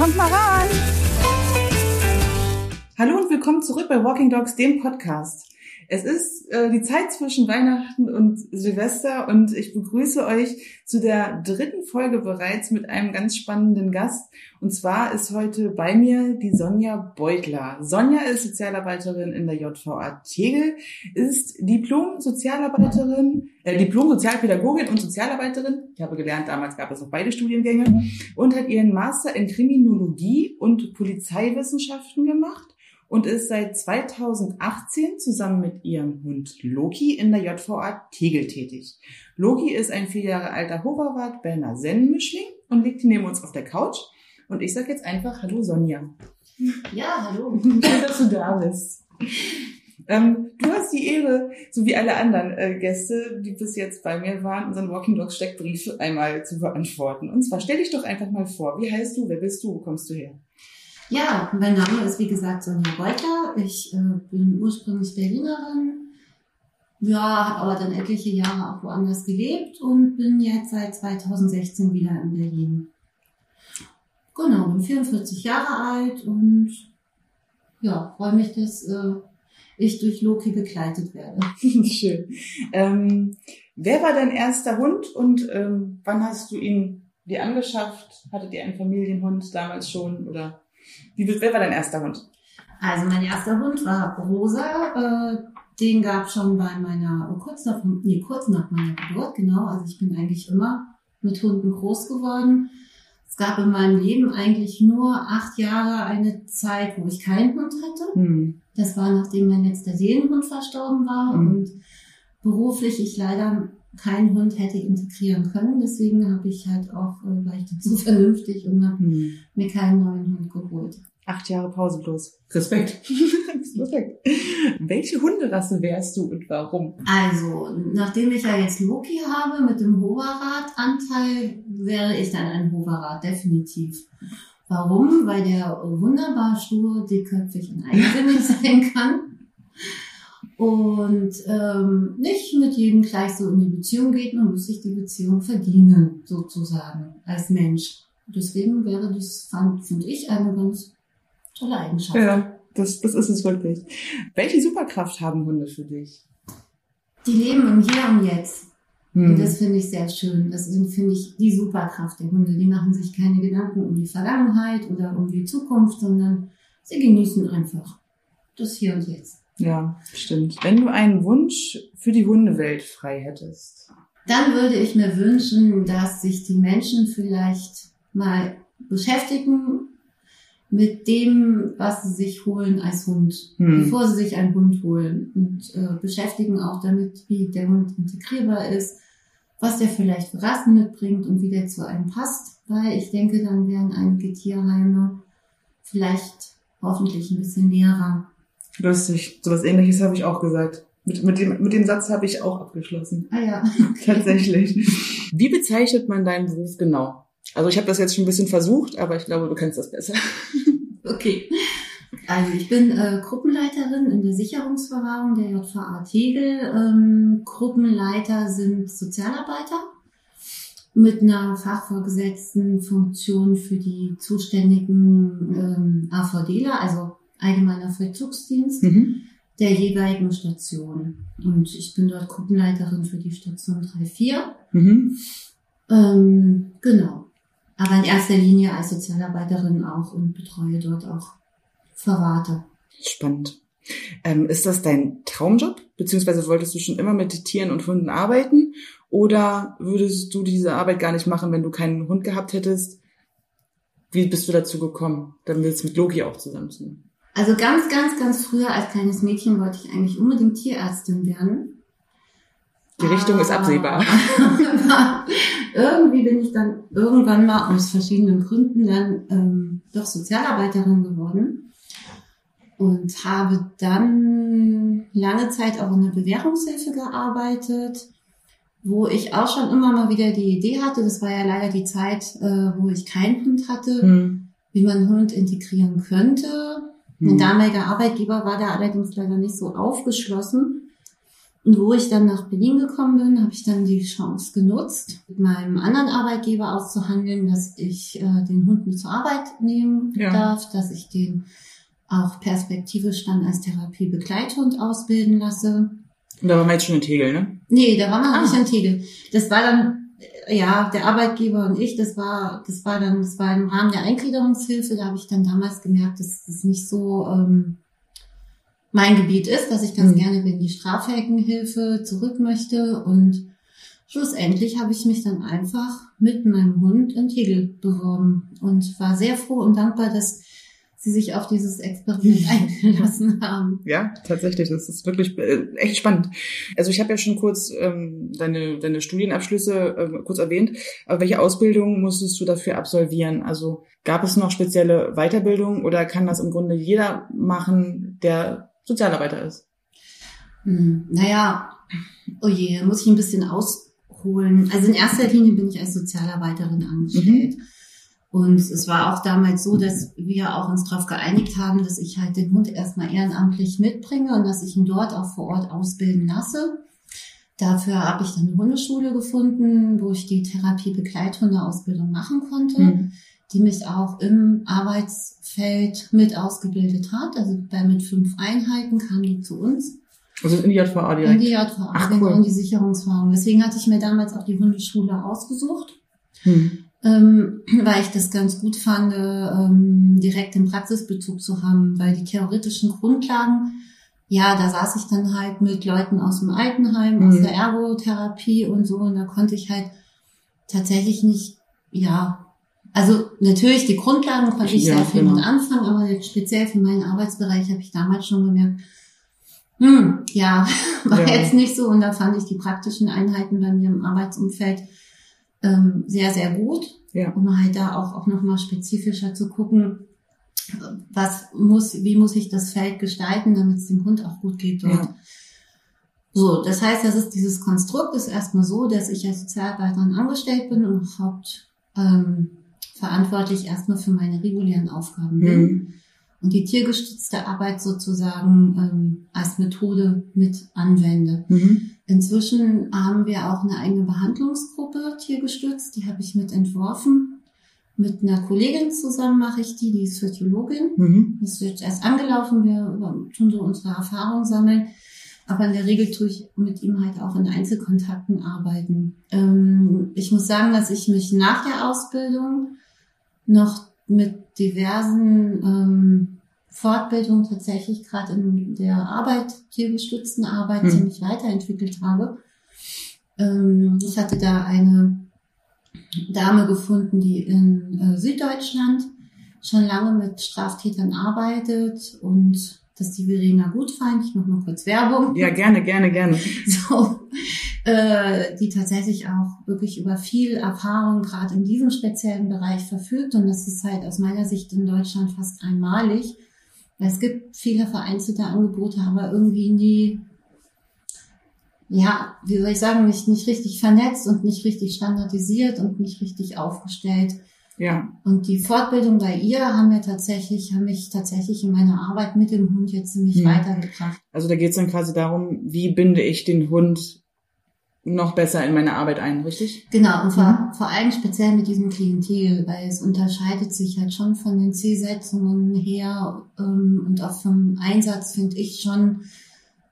Kommt mal ran! Hallo und willkommen zurück bei Walking Dogs, dem Podcast. Es ist äh, die Zeit zwischen Weihnachten und Silvester und ich begrüße euch zu der dritten Folge bereits mit einem ganz spannenden Gast. Und zwar ist heute bei mir die Sonja Beutler. Sonja ist Sozialarbeiterin in der JVA Tegel, ist Diplom-Sozialarbeiterin, äh, Diplom-Sozialpädagogin und Sozialarbeiterin. Ich habe gelernt, damals gab es noch beide Studiengänge und hat ihren Master in Kriminologie und Polizeiwissenschaften gemacht und ist seit 2018 zusammen mit ihrem Hund Loki in der JVA Tegel tätig. Loki ist ein vier Jahre alter Hoverwart Berner Sennenmischling und liegt neben uns auf der Couch. Und ich sag jetzt einfach Hallo Sonja. Ja, hallo. Schön, dass du da bist. Ähm, du hast die Ehre, so wie alle anderen äh, Gäste, die bis jetzt bei mir waren, unseren Walking Dogs Steckbrief einmal zu beantworten. Und zwar stell dich doch einfach mal vor. Wie heißt du? Wer bist du? Wo kommst du her? Ja, mein Name ist wie gesagt Sonja Beutler. Ich äh, bin ursprünglich Berlinerin. Ja, habe aber dann etliche Jahre auch woanders gelebt und bin jetzt seit 2016 wieder in Berlin. Genau, bin 44 Jahre alt und ja, freue mich, dass äh, ich durch Loki begleitet werde. Schön. Ähm, wer war dein erster Hund und ähm, wann hast du ihn dir angeschafft? Hattet ihr einen Familienhund damals schon oder wie, wer war dein erster Hund? Also mein erster Hund war Rosa. Äh, den gab es schon bei meiner, kurz nach, nee, kurz nach meiner Geburt, genau. Also ich bin eigentlich immer mit Hunden groß geworden. Es gab in meinem Leben eigentlich nur acht Jahre eine Zeit, wo ich keinen Hund hatte. Hm. Das war nachdem mein letzter Seelenhund verstorben war Mhm. und beruflich ich leider keinen Hund hätte integrieren können. Deswegen habe ich halt auch, äh, war ich dazu vernünftig und habe Hm. mir keinen neuen Hund geholt. Acht Jahre Pause bloß. Respekt. Respekt. Welche Hunderasse wärst du und warum? Also, nachdem ich ja jetzt Loki habe mit dem Hoverrad-Anteil, wäre ich dann ein Hoverrad, definitiv. Warum? Weil der wunderbar stur, dickköpfig und eigensinnig sein kann. Und ähm, nicht mit jedem gleich so in die Beziehung geht, man muss sich die Beziehung verdienen, sozusagen, als Mensch. Deswegen wäre das, fand, finde ich, eine ganz tolle Eigenschaft. Ja, das, das ist es wirklich. Welche Superkraft haben Hunde für dich? Die leben im Hier und Jetzt. Hm. Und das finde ich sehr schön. Das sind, finde ich, die Superkraft der Hunde. Die machen sich keine Gedanken um die Vergangenheit oder um die Zukunft, sondern sie genießen einfach das Hier und Jetzt. Ja, stimmt. Wenn du einen Wunsch für die Hundewelt frei hättest. Dann würde ich mir wünschen, dass sich die Menschen vielleicht mal beschäftigen mit dem, was sie sich holen als Hund, Hm. bevor sie sich einen Hund holen und äh, beschäftigen auch damit, wie der Hund integrierbar ist, was der vielleicht für Rassen mitbringt und wie der zu einem passt, weil ich denke, dann wären einige Tierheime vielleicht hoffentlich ein bisschen näher. Lustig. Sowas ähnliches habe ich auch gesagt. Mit, mit, dem, mit dem Satz habe ich auch abgeschlossen. Ah ja, Tatsächlich. Wie bezeichnet man deinen Beruf genau? Also ich habe das jetzt schon ein bisschen versucht, aber ich glaube, du kennst das besser. Okay. Also ich bin äh, Gruppenleiterin in der Sicherungsverwahrung der JVA Tegel. Ähm, Gruppenleiter sind Sozialarbeiter mit einer fachvorgesetzten Funktion für die zuständigen ähm, AVDler, also Allgemeiner Vollzugsdienst Mhm. der jeweiligen Station. Und ich bin dort Gruppenleiterin für die Station 3-4. Mhm. Ähm, genau. Aber in erster Linie als Sozialarbeiterin auch und betreue dort auch Verwahrer. Spannend. Ähm, ist das dein Traumjob? Beziehungsweise wolltest du schon immer mit Tieren und Hunden arbeiten? Oder würdest du diese Arbeit gar nicht machen, wenn du keinen Hund gehabt hättest? Wie bist du dazu gekommen, dann jetzt mit Loki auch zusammen zu machen? Also ganz, ganz, ganz früher als kleines Mädchen wollte ich eigentlich unbedingt Tierärztin werden. Die Richtung ist Aber- absehbar. Irgendwie bin ich dann irgendwann mal aus verschiedenen Gründen dann ähm, doch Sozialarbeiterin geworden und habe dann lange Zeit auch in der Bewährungshilfe gearbeitet, wo ich auch schon immer mal wieder die Idee hatte, das war ja leider die Zeit, äh, wo ich keinen Hund hatte, Hm. wie man einen Hund integrieren könnte. Hm. Mein damaliger Arbeitgeber war da allerdings leider nicht so aufgeschlossen. Und wo ich dann nach Berlin gekommen bin, habe ich dann die Chance genutzt, mit meinem anderen Arbeitgeber auszuhandeln, dass ich äh, den Hund mit zur Arbeit nehmen Ja. darf, dass ich den auch perspektivisch dann als Therapiebegleithund ausbilden lasse. Und da waren wir jetzt schon in Tegel, ne? Nee, da war noch Ah. nicht in Tegel. Das war dann, ja, der Arbeitgeber und ich, das war, das war dann, das war im Rahmen der Eingliederungshilfe, da habe ich dann damals gemerkt, dass das nicht so ähm, mein Gebiet ist, dass ich ganz Mhm. gerne in die Strafheckenhilfe zurück möchte und schlussendlich habe ich mich dann einfach mit meinem Hund in Tegel beworben und war sehr froh und dankbar, dass sie sich auf dieses Experiment eingelassen haben. Ja, tatsächlich. Das ist wirklich äh, echt spannend. Also ich habe ja schon kurz ähm, deine, deine Studienabschlüsse äh, kurz erwähnt. Aber welche Ausbildung musstest du dafür absolvieren? Also gab es noch spezielle Weiterbildung oder kann das im Grunde jeder machen, der Sozialarbeiter ist? Hm, naja, oh je, muss ich ein bisschen ausholen. Also in erster Linie bin ich als Sozialarbeiterin angestellt. Und es war auch damals so, dass wir auch uns darauf geeinigt haben, dass ich halt den Hund erstmal ehrenamtlich mitbringe und dass ich ihn dort auch vor Ort ausbilden lasse. Dafür habe ich dann eine Hundeschule gefunden, wo ich die Therapie-Begleithunde-Ausbildung machen konnte, Mhm. die mich auch im Arbeitsfeld mit ausgebildet hat. Also bei mit fünf Einheiten kam die zu uns. Also in die JVA In direkt. die JVA, Ach, genau, cool. in die Sicherungswagen. Deswegen hatte ich mir damals auch die Hundeschule ausgesucht, Hm. Ähm, weil ich das ganz gut fand, ähm, direkt den Praxisbezug zu haben, weil die theoretischen Grundlagen, ja, da saß ich dann halt mit Leuten aus dem Altenheim, aus Mhm. der Ergotherapie und so, und da konnte ich halt tatsächlich nicht, ja, also natürlich die Grundlagen konnte ich Ja, sehr viel genau. mit anfangen, aber jetzt speziell für meinen Arbeitsbereich habe ich damals schon gemerkt, hm, ja, war Ja. jetzt nicht so und da fand ich die praktischen Einheiten bei mir im Arbeitsumfeld ähm, sehr, sehr gut, Ja. um halt da auch, auch nochmal spezifischer zu gucken, was muss, wie muss ich das Feld gestalten, damit es dem Hund auch gut geht dort. Ja. So, das heißt, das ist dieses Konstrukt ist erstmal so, dass ich als Sozialarbeiterin angestellt bin und haupt ähm, verantwortlich erstmal für meine regulären Aufgaben bin Hm. Und die tiergestützte Arbeit sozusagen ähm, als Methode mit anwende. Mhm. Inzwischen haben wir auch eine eigene Behandlungsgruppe tiergestützt, die habe ich mit entworfen. Mit einer Kollegin zusammen mache ich die, die ist Physiologin. Mhm. Das ist jetzt erst angelaufen, wir tun so unsere Erfahrungen sammeln. Aber in der Regel tue ich mit ihm halt auch in Einzelkontakten arbeiten. Ähm, ich muss sagen, dass ich mich nach der Ausbildung noch mit diversen ähm, Fortbildungen tatsächlich gerade in der Arbeit, tiergestützten Arbeit, Hm. ziemlich weiterentwickelt habe. Ähm, ich hatte da eine Dame gefunden, die in äh, Süddeutschland schon lange mit Straftätern arbeitet und das ist die Verena Gutfeind. Ich mache mal kurz Werbung. Ja, gerne, gerne, gerne. So, äh, die tatsächlich auch wirklich über viel Erfahrung gerade in diesem speziellen Bereich verfügt. Und das ist halt aus meiner Sicht in Deutschland fast einmalig. Es gibt viele vereinzelte Angebote, aber irgendwie nie, ja, wie soll ich sagen, nicht, nicht richtig vernetzt und nicht richtig standardisiert und nicht richtig aufgestellt. Ja. Und die Fortbildung bei ihr haben mir tatsächlich, haben mich tatsächlich in meiner Arbeit mit dem Hund jetzt ziemlich Hm. weitergebracht. Also da geht es dann quasi darum, wie binde ich den Hund noch besser in meine Arbeit ein, richtig? Genau, und vor, Mhm. vor allem speziell mit diesem Klientel, weil es unterscheidet sich halt schon von den Zielsetzungen her ähm, und auch vom Einsatz finde ich schon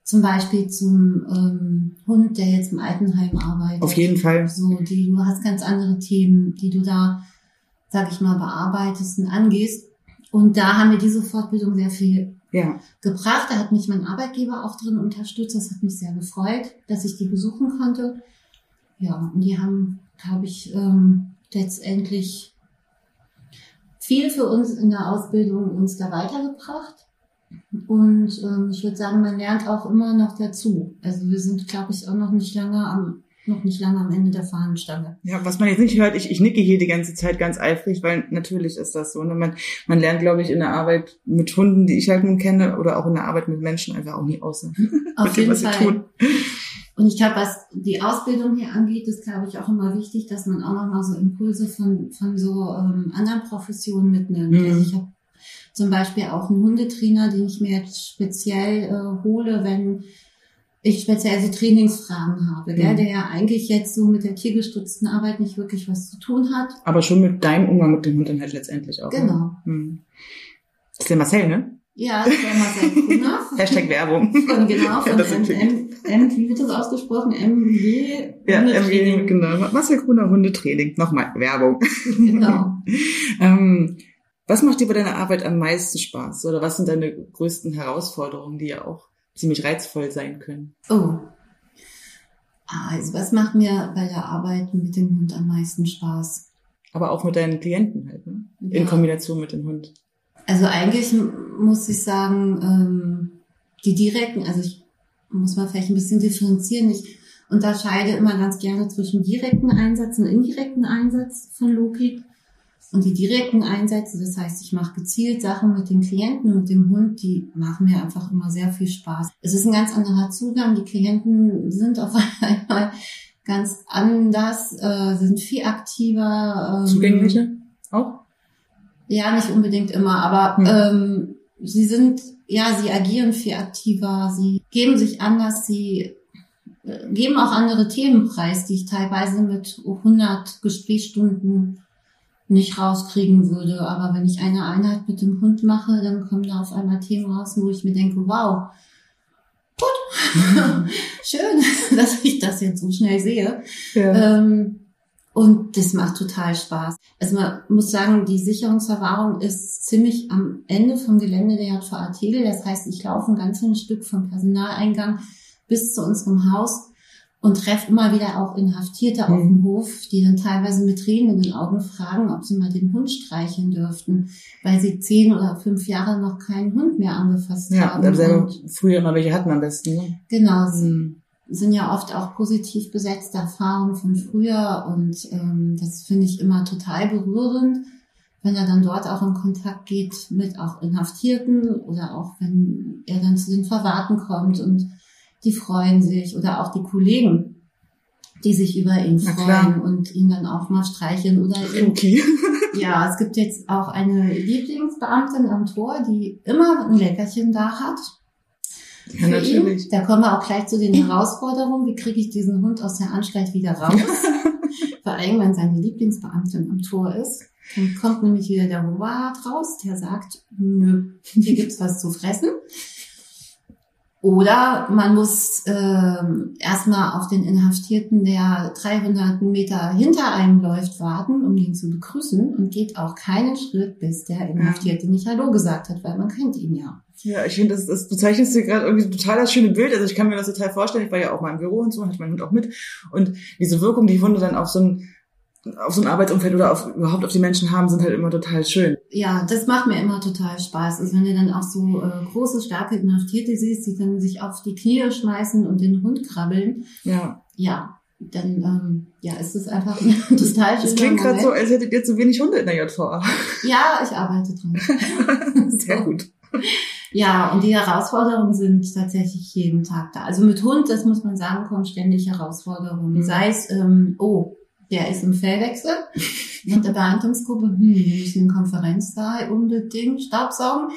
zum Beispiel zum ähm, Hund, der jetzt im Altenheim arbeitet. Auf jeden Fall. So, die, du hast ganz andere Themen, die du da, sag ich mal, bearbeitest und angehst. Und da haben wir diese Fortbildung sehr viel Ja. gebracht. Da hat mich mein Arbeitgeber auch drin unterstützt. Das hat mich sehr gefreut, dass ich die besuchen konnte. Ja, und die haben, glaube ich, ähm, letztendlich viel für uns in der Ausbildung uns da weitergebracht. Und ähm, ich würde sagen, man lernt auch immer noch dazu. Also wir sind, glaube ich, auch noch nicht lange am noch nicht lange am Ende der Fahnenstange. Ja, was man jetzt nicht hört, ich, ich nicke hier die ganze Zeit ganz eifrig, weil natürlich ist das so. Ne? Man, man lernt, glaube ich, in der Arbeit mit Hunden, die ich halt nun kenne, oder auch in der Arbeit mit Menschen einfach auch nie aus. Ne? Auf dem, jeden sie Fall. tun. Und ich glaube, was die Ausbildung hier angeht, ist, glaube ich, auch immer wichtig, dass man auch nochmal so Impulse von, von so ähm, anderen Professionen mitnimmt. Mhm. Also ich habe zum Beispiel auch einen Hundetrainer, den ich mir jetzt speziell äh, hole, wenn ich speziell so Trainingsfragen habe, gell, Mhm. der ja eigentlich jetzt so mit der tiergestützten Arbeit nicht wirklich was zu tun hat. Aber schon mit deinem Umgang mit dem Hund dann halt letztendlich auch. Genau. Ne? Das ist der Marcel, ne? Ja, das war Marcel Kuhner. Hashtag Werbung. Von, genau, Ja, von das M, ist M, M, wie wird das ausgesprochen? MW? Ja. MG, genau. Marcel Gruner Hundetraining. Nochmal, Werbung. Genau. Ähm, was macht dir bei deiner Arbeit am meisten Spaß? Oder was sind deine größten Herausforderungen, die ja auch ziemlich reizvoll sein können? Oh. Also, was macht mir bei der Arbeit mit dem Hund am meisten Spaß? Aber auch mit deinen Klienten halt, ne? In Ja. Kombination mit dem Hund. Also eigentlich muss ich sagen, ähm, die direkten, also ich muss mal vielleicht ein bisschen differenzieren. Ich unterscheide immer ganz gerne zwischen direkten Einsatz und indirekten Einsatz von Loki. Und die direkten Einsätze, das heißt, ich mache gezielt Sachen mit den Klienten und dem Hund, die machen mir einfach immer sehr viel Spaß. Es ist ein ganz anderer Zugang. Die Klienten sind auf einmal ganz anders, äh, sind viel aktiver. Ähm, Zugängliche? Auch? ja, nicht unbedingt immer, aber Hm. ähm, sie sind, ja, sie agieren viel aktiver, sie geben sich anders, sie äh, geben auch andere Themen preis, die ich teilweise mit 100 Gesprächsstunden nicht rauskriegen würde. Aber wenn ich eine Einheit mit dem Hund mache, dann kommen da auf einmal Themen raus, wo ich mir denke, wow, gut, schön, dass ich das jetzt so schnell sehe. Ja. Ähm, und das macht total Spaß. Also man muss sagen, die Sicherungsverwahrung ist ziemlich am Ende vom Gelände der JVA Tegel. Das heißt, ich laufe ein ganzes Stück vom Personaleingang bis zu unserem Haus und treffe immer wieder auch Inhaftierte auf Mhm. dem Hof, die dann teilweise mit Tränen in den Augen fragen, ob sie mal den Hund streicheln dürften, weil sie zehn oder fünf Jahre noch keinen Hund mehr angefasst Ja, haben. Und früher immer welche hatten am besten, ne? genau, sie Hm. sind ja oft auch positiv besetzte Erfahrungen von früher und ähm, das finde ich immer total berührend, wenn er dann dort auch in Kontakt geht mit auch Inhaftierten oder auch wenn er dann zu den Verwahrten kommt und die freuen sich oder auch die Kollegen, die sich über ihn freuen und ihn dann auch mal streicheln oder Okay. ja, es gibt jetzt auch eine Lieblingsbeamtin am Tor, die immer ein Leckerchen da hat. Ja, für natürlich. Ihn. Da kommen wir auch gleich zu den Herausforderungen. Wie kriege ich diesen Hund aus der Anstalt wieder raus? Vor allem, wenn seine Lieblingsbeamtin am Tor ist. Dann kommt nämlich wieder der Hoheit raus, der sagt, nö, hier gibt's was zu fressen. Oder man muss ähm, erstmal auf den Inhaftierten, der 300 Meter hinter einem läuft, warten, um ihn zu begrüßen und geht auch keinen Schritt, bis der Inhaftierte nicht Hallo gesagt hat, weil man kennt ihn ja. Ja, ich finde, das, das, du zeichnest dir gerade irgendwie total das schöne Bild. Also ich kann mir das total vorstellen. Ich war ja auch mal im Büro und so, hatte meinen Hund auch mit. Und diese Wirkung, die Hunde dann auf so ein, auf so ein Arbeitsumfeld oder auf, überhaupt auf die Menschen haben, sind halt immer total schön. Ja, das macht mir immer total Spaß. Also wenn du dann auch so äh, große, starke Inhaftierte siehst, die dann sich auf die Knie schmeißen und den Hund krabbeln, Ja. ja, dann ähm, ja, ist es einfach ein total Das schöner klingt gerade so, als hättet ihr zu wenig Hunde in der JVA. Ja, ich arbeite dran. Sehr gut. Ja, und die Herausforderungen sind tatsächlich jeden Tag da. Also mit Hund, das muss man sagen, kommen ständig Herausforderungen. Mhm. Sei es, ähm, oh, der ist im Fellwechsel mit der Behandlungsgruppe, hm, wir müssen den Konferenzsaal unbedingt staubsaugen,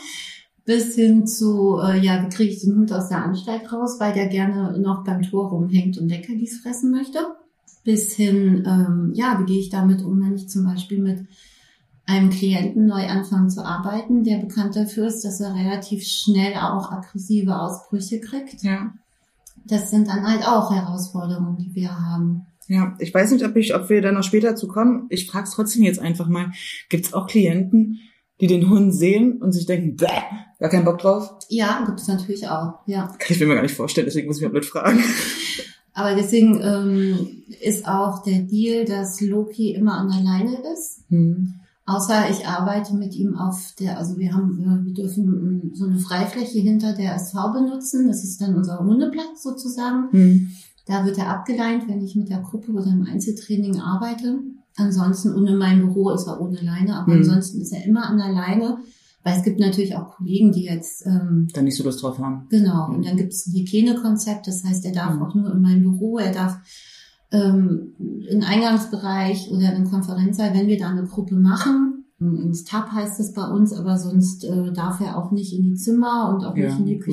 bis hin zu, äh, ja, wie kriege ich den Hund aus der Anstalt raus, weil der gerne noch beim Tor rumhängt und Leckerlis fressen möchte. Bis hin, ähm, ja, wie gehe ich damit um, wenn ich zum Beispiel mit einem Klienten neu anfangen zu arbeiten, der bekannt dafür ist, dass er relativ schnell auch aggressive Ausbrüche kriegt. Ja. Das sind dann halt auch Herausforderungen, die wir haben. Ja, ich weiß nicht, ob ich, ob wir da noch später zu kommen. Ich frage es trotzdem jetzt einfach mal. Gibt es auch Klienten, die den Hund sehen und sich denken, bäh, gar keinen Bock drauf? Ja, gibt es natürlich auch, ja. Kann ich mir gar nicht vorstellen, deswegen muss ich mal blöd fragen. Aber deswegen ähm, ist auch der Deal, dass Loki immer an der Leine ist. Hm. Außer ich arbeite mit ihm auf der, also wir haben, wir, wir dürfen ähm, so eine Freifläche hinter der SV benutzen. Das ist dann unser Hundeplatz sozusagen. Hm. Da wird er abgeleint, wenn ich mit der Gruppe oder im Einzeltraining arbeite. Ansonsten, und in meinem Büro ist er ohne Leine, aber Mhm. ansonsten ist er immer an der Leine. Weil es gibt natürlich auch Kollegen, die jetzt, ähm, Da nicht so Lust drauf haben. genau, Mhm. und dann gibt es ein Hygienekonzept, das heißt, er darf Mhm. auch nur in meinem Büro, er darf ähm, im Eingangsbereich oder im Konferenzsaal, wenn wir da eine Gruppe machen, ins Tab heißt es bei uns, aber sonst äh, darf er auch nicht in die Zimmer und auch Ja, nicht in die gut.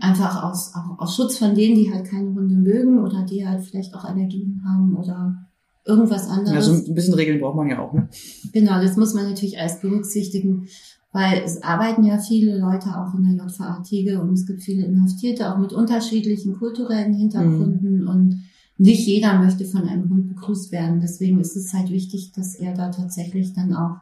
Einfach aus, auch aus Schutz von denen, die halt keine Hunde mögen oder die halt vielleicht auch Allergien haben oder irgendwas anderes. Also ein bisschen Regeln braucht man ja auch, ne? Genau, das muss man natürlich alles berücksichtigen, weil es arbeiten ja viele Leute auch in der JVA Tiege und es gibt viele Inhaftierte, auch mit unterschiedlichen kulturellen Hintergründen mhm. und nicht jeder möchte von einem Hund begrüßt werden. Deswegen ist es halt wichtig, dass er da tatsächlich dann auch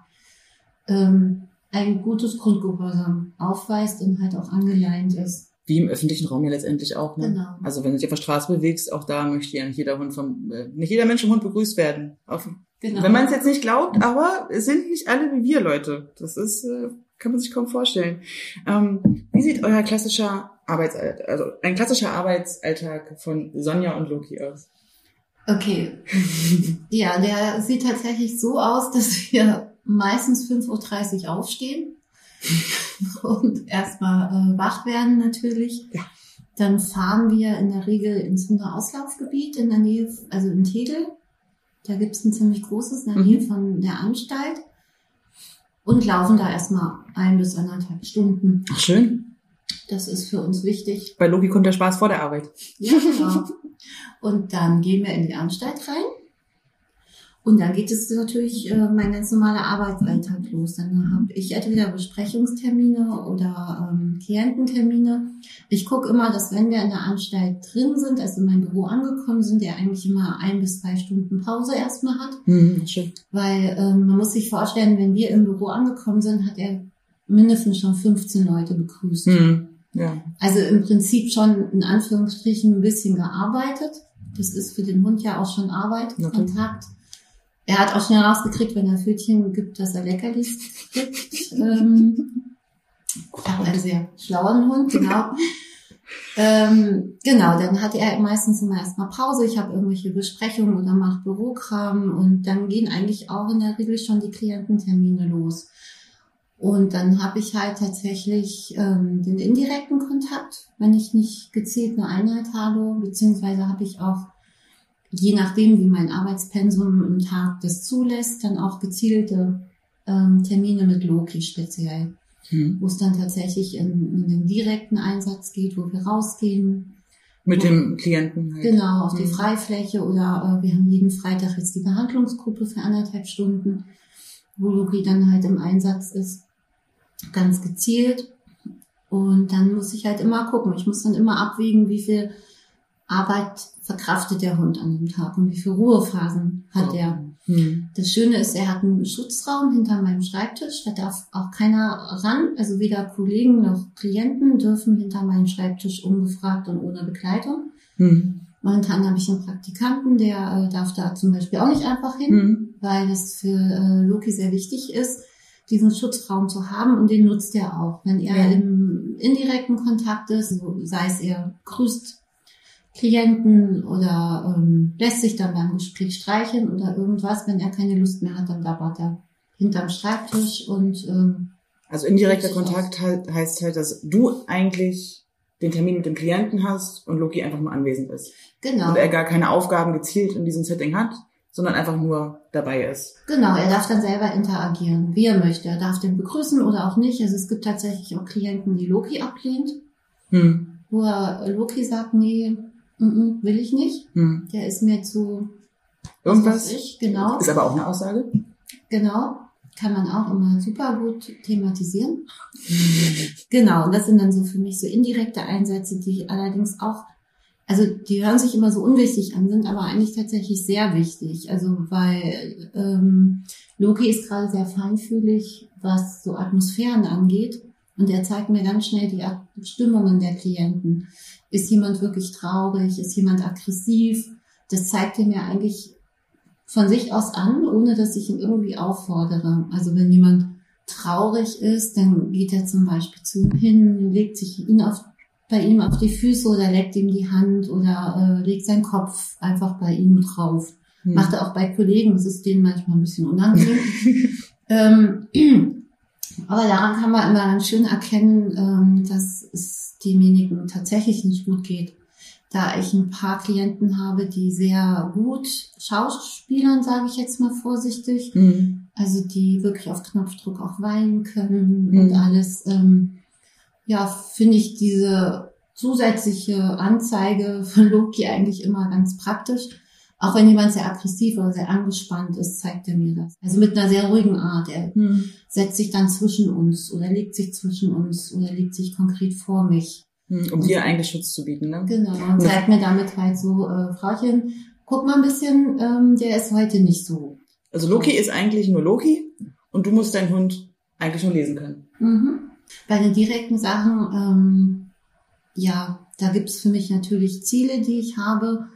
ähm, ein gutes Grundgehorsam aufweist und halt auch angeleint ist. Wie im öffentlichen Raum ja letztendlich auch. Ne? Genau. Also wenn du dich auf der Straße bewegst, auch da möchte ja nicht jeder Hund vom, äh, nicht jeder Mensch vom Hund begrüßt werden. Auf, genau. Wenn man es jetzt nicht glaubt, aber es sind nicht alle wie wir Leute. Das ist, äh, kann man sich kaum vorstellen. Ähm, wie sieht euer klassischer Arbeitsalltag, also ein klassischer Arbeitsalltag von Sonja und Loki aus? Okay. ja, der sieht tatsächlich so aus, dass wir meistens 5.30 Uhr aufstehen und erstmal äh, wach werden natürlich. Ja. Dann fahren wir in der Regel ins Hundeauslaufgebiet in der Nähe, also in Tegel. Da gibt es ein ziemlich großes in der Nähe mhm. von der Anstalt. Und laufen da erstmal ein bis anderthalb Stunden. Ach, schön. Das ist für uns wichtig. Bei Logi kommt der Spaß vor der Arbeit. Ja, genau. Und dann gehen wir in die Anstalt rein und dann geht es natürlich äh, mein ganz normaler Arbeitsalltag los. Dann habe ich entweder Besprechungstermine oder ähm, Kliententermine. Ich gucke immer, dass wenn wir in der Anstalt drin sind, also in meinem Büro angekommen sind, der eigentlich immer ein bis zwei Stunden Pause erstmal hat. Mhm, schön. Weil ähm, man muss sich vorstellen, wenn wir im Büro angekommen sind, hat er mindestens schon 15 Leute begrüßt. Mhm, ja. Also im Prinzip schon in Anführungsstrichen ein bisschen gearbeitet. Das ist für den Hund ja auch schon Arbeit, Natürlich. Kontakt. Er hat auch schnell rausgekriegt, wenn er Pfötchen gibt, dass er Leckerlis gibt. ähm, auch einen sehr schlauen Hund, genau. ähm, genau, dann hat er meistens immer erstmal Pause. Ich habe irgendwelche Besprechungen oder mache Bürokram und dann gehen eigentlich auch in der Regel schon die Kliententermine los. Und dann habe ich halt tatsächlich ähm, den indirekten Kontakt, wenn ich nicht gezielt eine Einheit habe, beziehungsweise habe ich auch je nachdem, wie mein Arbeitspensum im Tag das zulässt, dann auch gezielte ähm, Termine mit Loki speziell, hm. wo es dann tatsächlich in, in, den direkten Einsatz geht, wo wir rausgehen. Mit wo, dem Klienten halt. Genau, auf hm. die Freifläche oder äh, wir haben jeden Freitag jetzt die Behandlungsgruppe für anderthalb Stunden, wo Loki dann halt im Einsatz ist, ganz gezielt. Und dann muss ich halt immer gucken. Ich muss dann immer abwägen, wie viel Arbeit verkraftet der Hund an dem Tag und wie viele Ruhephasen hat er. Hm. Das Schöne ist, er hat einen Schutzraum hinter meinem Schreibtisch. Da darf auch keiner ran. Also weder Kollegen noch Klienten dürfen hinter meinen Schreibtisch ungefragt und ohne Begleitung. Hm. Momentan habe ich einen Praktikanten, der äh, darf da zum Beispiel auch nicht einfach hin, hm. weil es für äh, Loki sehr wichtig ist, diesen Schutzraum zu haben und den nutzt er auch. Wenn er ja. im indirekten Kontakt ist, so, sei es er grüßt Klienten oder ähm, lässt sich dann beim Gespräch streicheln oder irgendwas. Wenn er keine Lust mehr hat, dann labert er hinterm Schreibtisch und ähm, also indirekter Kontakt halt, heißt halt, dass du eigentlich den Termin mit dem Klienten hast und Loki einfach nur anwesend ist. Genau. Und er gar keine Aufgaben gezielt in diesem Setting hat, sondern einfach nur dabei ist. Genau, er darf dann selber interagieren, wie er möchte. Er darf den begrüßen oder auch nicht. Also es gibt tatsächlich auch Klienten, die Loki ablehnt. Hm. Wo er Loki sagt, nee, Mm will ich nicht. Hm. Der ist mir zu. Irgendwas? Ich, genau. Ist aber auch eine Aussage. Genau. Kann man auch immer super gut thematisieren. genau. Und das sind dann so für mich so indirekte Einsätze, die allerdings auch, also die hören sich immer so unwichtig an, sind aber eigentlich tatsächlich sehr wichtig. Also weil ähm, Loki ist gerade sehr feinfühlig, was so Atmosphären angeht. Und er zeigt mir ganz schnell die Stimmungen der Klienten. Ist jemand wirklich traurig? Ist jemand aggressiv? Das zeigt er mir eigentlich von sich aus an, ohne dass ich ihn irgendwie auffordere. Also wenn jemand traurig ist, dann geht er zum Beispiel zu ihm hin, legt sich ihn auf, bei ihm auf die Füße oder leckt ihm die Hand oder äh, legt seinen Kopf einfach bei ihm drauf. Hm. Macht er auch bei Kollegen, das ist denen manchmal ein bisschen unangenehm. ähm, aber daran kann man immer ganz schön erkennen, ähm, dass es demjenigen tatsächlich nicht gut geht. Da ich ein paar Klienten habe, die sehr gut Schauspielern, sage ich jetzt mal vorsichtig, mhm. also die wirklich auf Knopfdruck auch weinen können mhm. und alles, ähm, ja, finde ich diese zusätzliche Anzeige von Loki eigentlich immer ganz praktisch. Auch wenn jemand sehr aggressiv oder sehr angespannt ist, zeigt er mir das. Also mit einer sehr ruhigen Art. Er hm. setzt sich dann zwischen uns oder legt sich zwischen uns oder legt sich konkret vor mich. Hm, um dir eigentlich Schutz zu bieten, ne? Genau. Und zeigt mir damit halt so, äh, Frauchen, guck mal ein bisschen, ähm, der ist heute nicht so. Also Loki ist eigentlich nur Loki und du musst deinen Hund eigentlich nur lesen können. Mhm. Bei den direkten Sachen, ähm, ja, da gibt's für mich natürlich Ziele, die ich habe,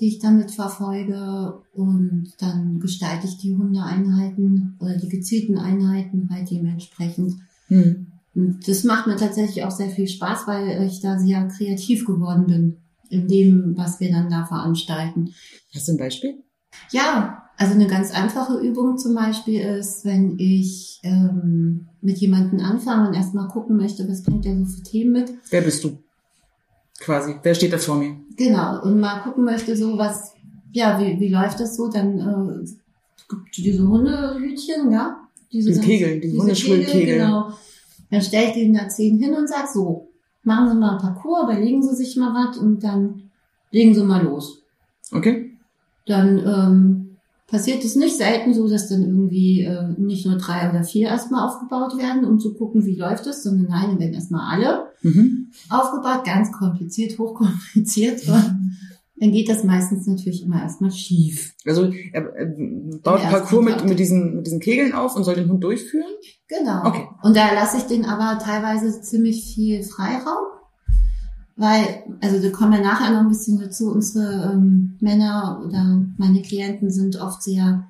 die ich damit verfolge und dann gestalte ich die Hundeeinheiten oder die gezielten Einheiten halt dementsprechend. Mhm. Und das macht mir tatsächlich auch sehr viel Spaß, weil ich da sehr kreativ geworden bin in dem, was wir dann da veranstalten. Hast du ein Beispiel? Ja, also eine ganz einfache Übung zum Beispiel ist, wenn ich ähm, mit jemandem anfange und erstmal gucken möchte, was bringt der so für Themen mit. Wer bist du? Quasi. Wer steht da vor mir? Genau. Und mal gucken möchte, so was, ja, wie, wie läuft das so? Dann äh, es gibt diese Hundehütchen, ja. Diese, diese Kegel, diese, diese Hundeschulkegel. Genau. Dann stelle ich denen da zehn hin und sag so, machen Sie mal ein Parcours, überlegen Sie sich mal was und dann legen Sie mal los. Okay. Dann ähm, passiert es nicht selten so, dass dann irgendwie äh, nicht nur drei oder vier erstmal aufgebaut werden, um zu gucken, wie läuft es, sondern nein, dann werden erstmal alle mhm. aufgebaut, ganz kompliziert, hochkompliziert. Und dann geht das meistens natürlich immer erstmal schief. Also er, er baut ein Parcours mit, mit, diesen, mit diesen Kegeln auf und soll den Hund durchführen? Genau. Okay. Und da lasse ich den aber teilweise ziemlich viel Freiraum. Weil, also da kommen wir nachher noch ein bisschen dazu, unsere ähm, Männer oder meine Klienten sind oft sehr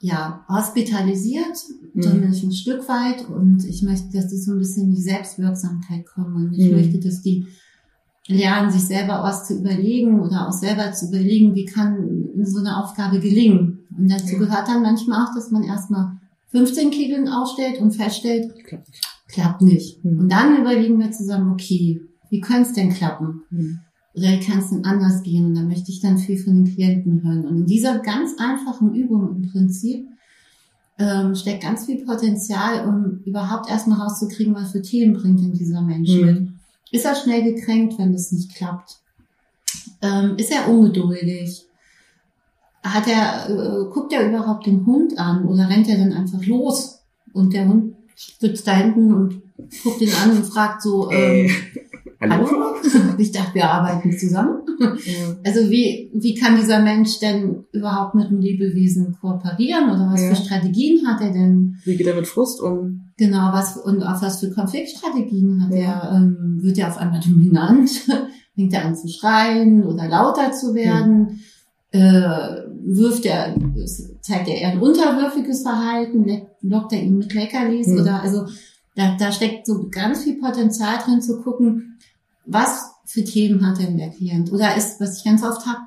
ja, hospitalisiert, mhm. zumindest ein Stück weit. Und ich möchte, dass die so ein bisschen in die Selbstwirksamkeit kommen. Und ich mhm. möchte, dass die lernen, sich selber was zu überlegen oder auch selber zu überlegen, wie kann so eine Aufgabe gelingen. Und dazu ja. gehört dann manchmal auch, dass man erstmal 15 Kegeln ausstellt und feststellt, klappt nicht. Klappt nicht. Mhm. Und dann überlegen wir zusammen, okay, wie könnte es denn klappen? Mhm. Oder wie kann es denn anders gehen? Und da möchte ich dann viel von den Klienten hören. Und in dieser ganz einfachen Übung im Prinzip ähm, steckt ganz viel Potenzial, um überhaupt erstmal rauszukriegen, was für Themen bringt denn dieser Mensch mhm. mit. Ist er schnell gekränkt, wenn das nicht klappt? Ähm, ist er ungeduldig? Hat er, äh, guckt er überhaupt den Hund an oder rennt er dann einfach los? Und der Hund sitzt da hinten und guckt ihn an und fragt so, ähm, Hallo? Hallo? Ich dachte, wir arbeiten zusammen. Ja. Also wie, wie kann dieser Mensch denn überhaupt mit dem Lebewesen kooperieren oder was ja. für Strategien hat er denn? Wie geht er mit Frust um? Genau, was und auf was für Konfliktstrategien hat ja. er? Ähm, wird er auf einmal dominant? Fängt er an zu schreien oder lauter zu werden? Äh, wirft er, zeigt er eher ein unterwürfiges Verhalten? Lockt er ihn mit Leckerlis? Oder also da, da steckt so ganz viel Potenzial drin zu gucken, was für Themen hat denn der Klient? Oder ist, was ich ganz oft habe,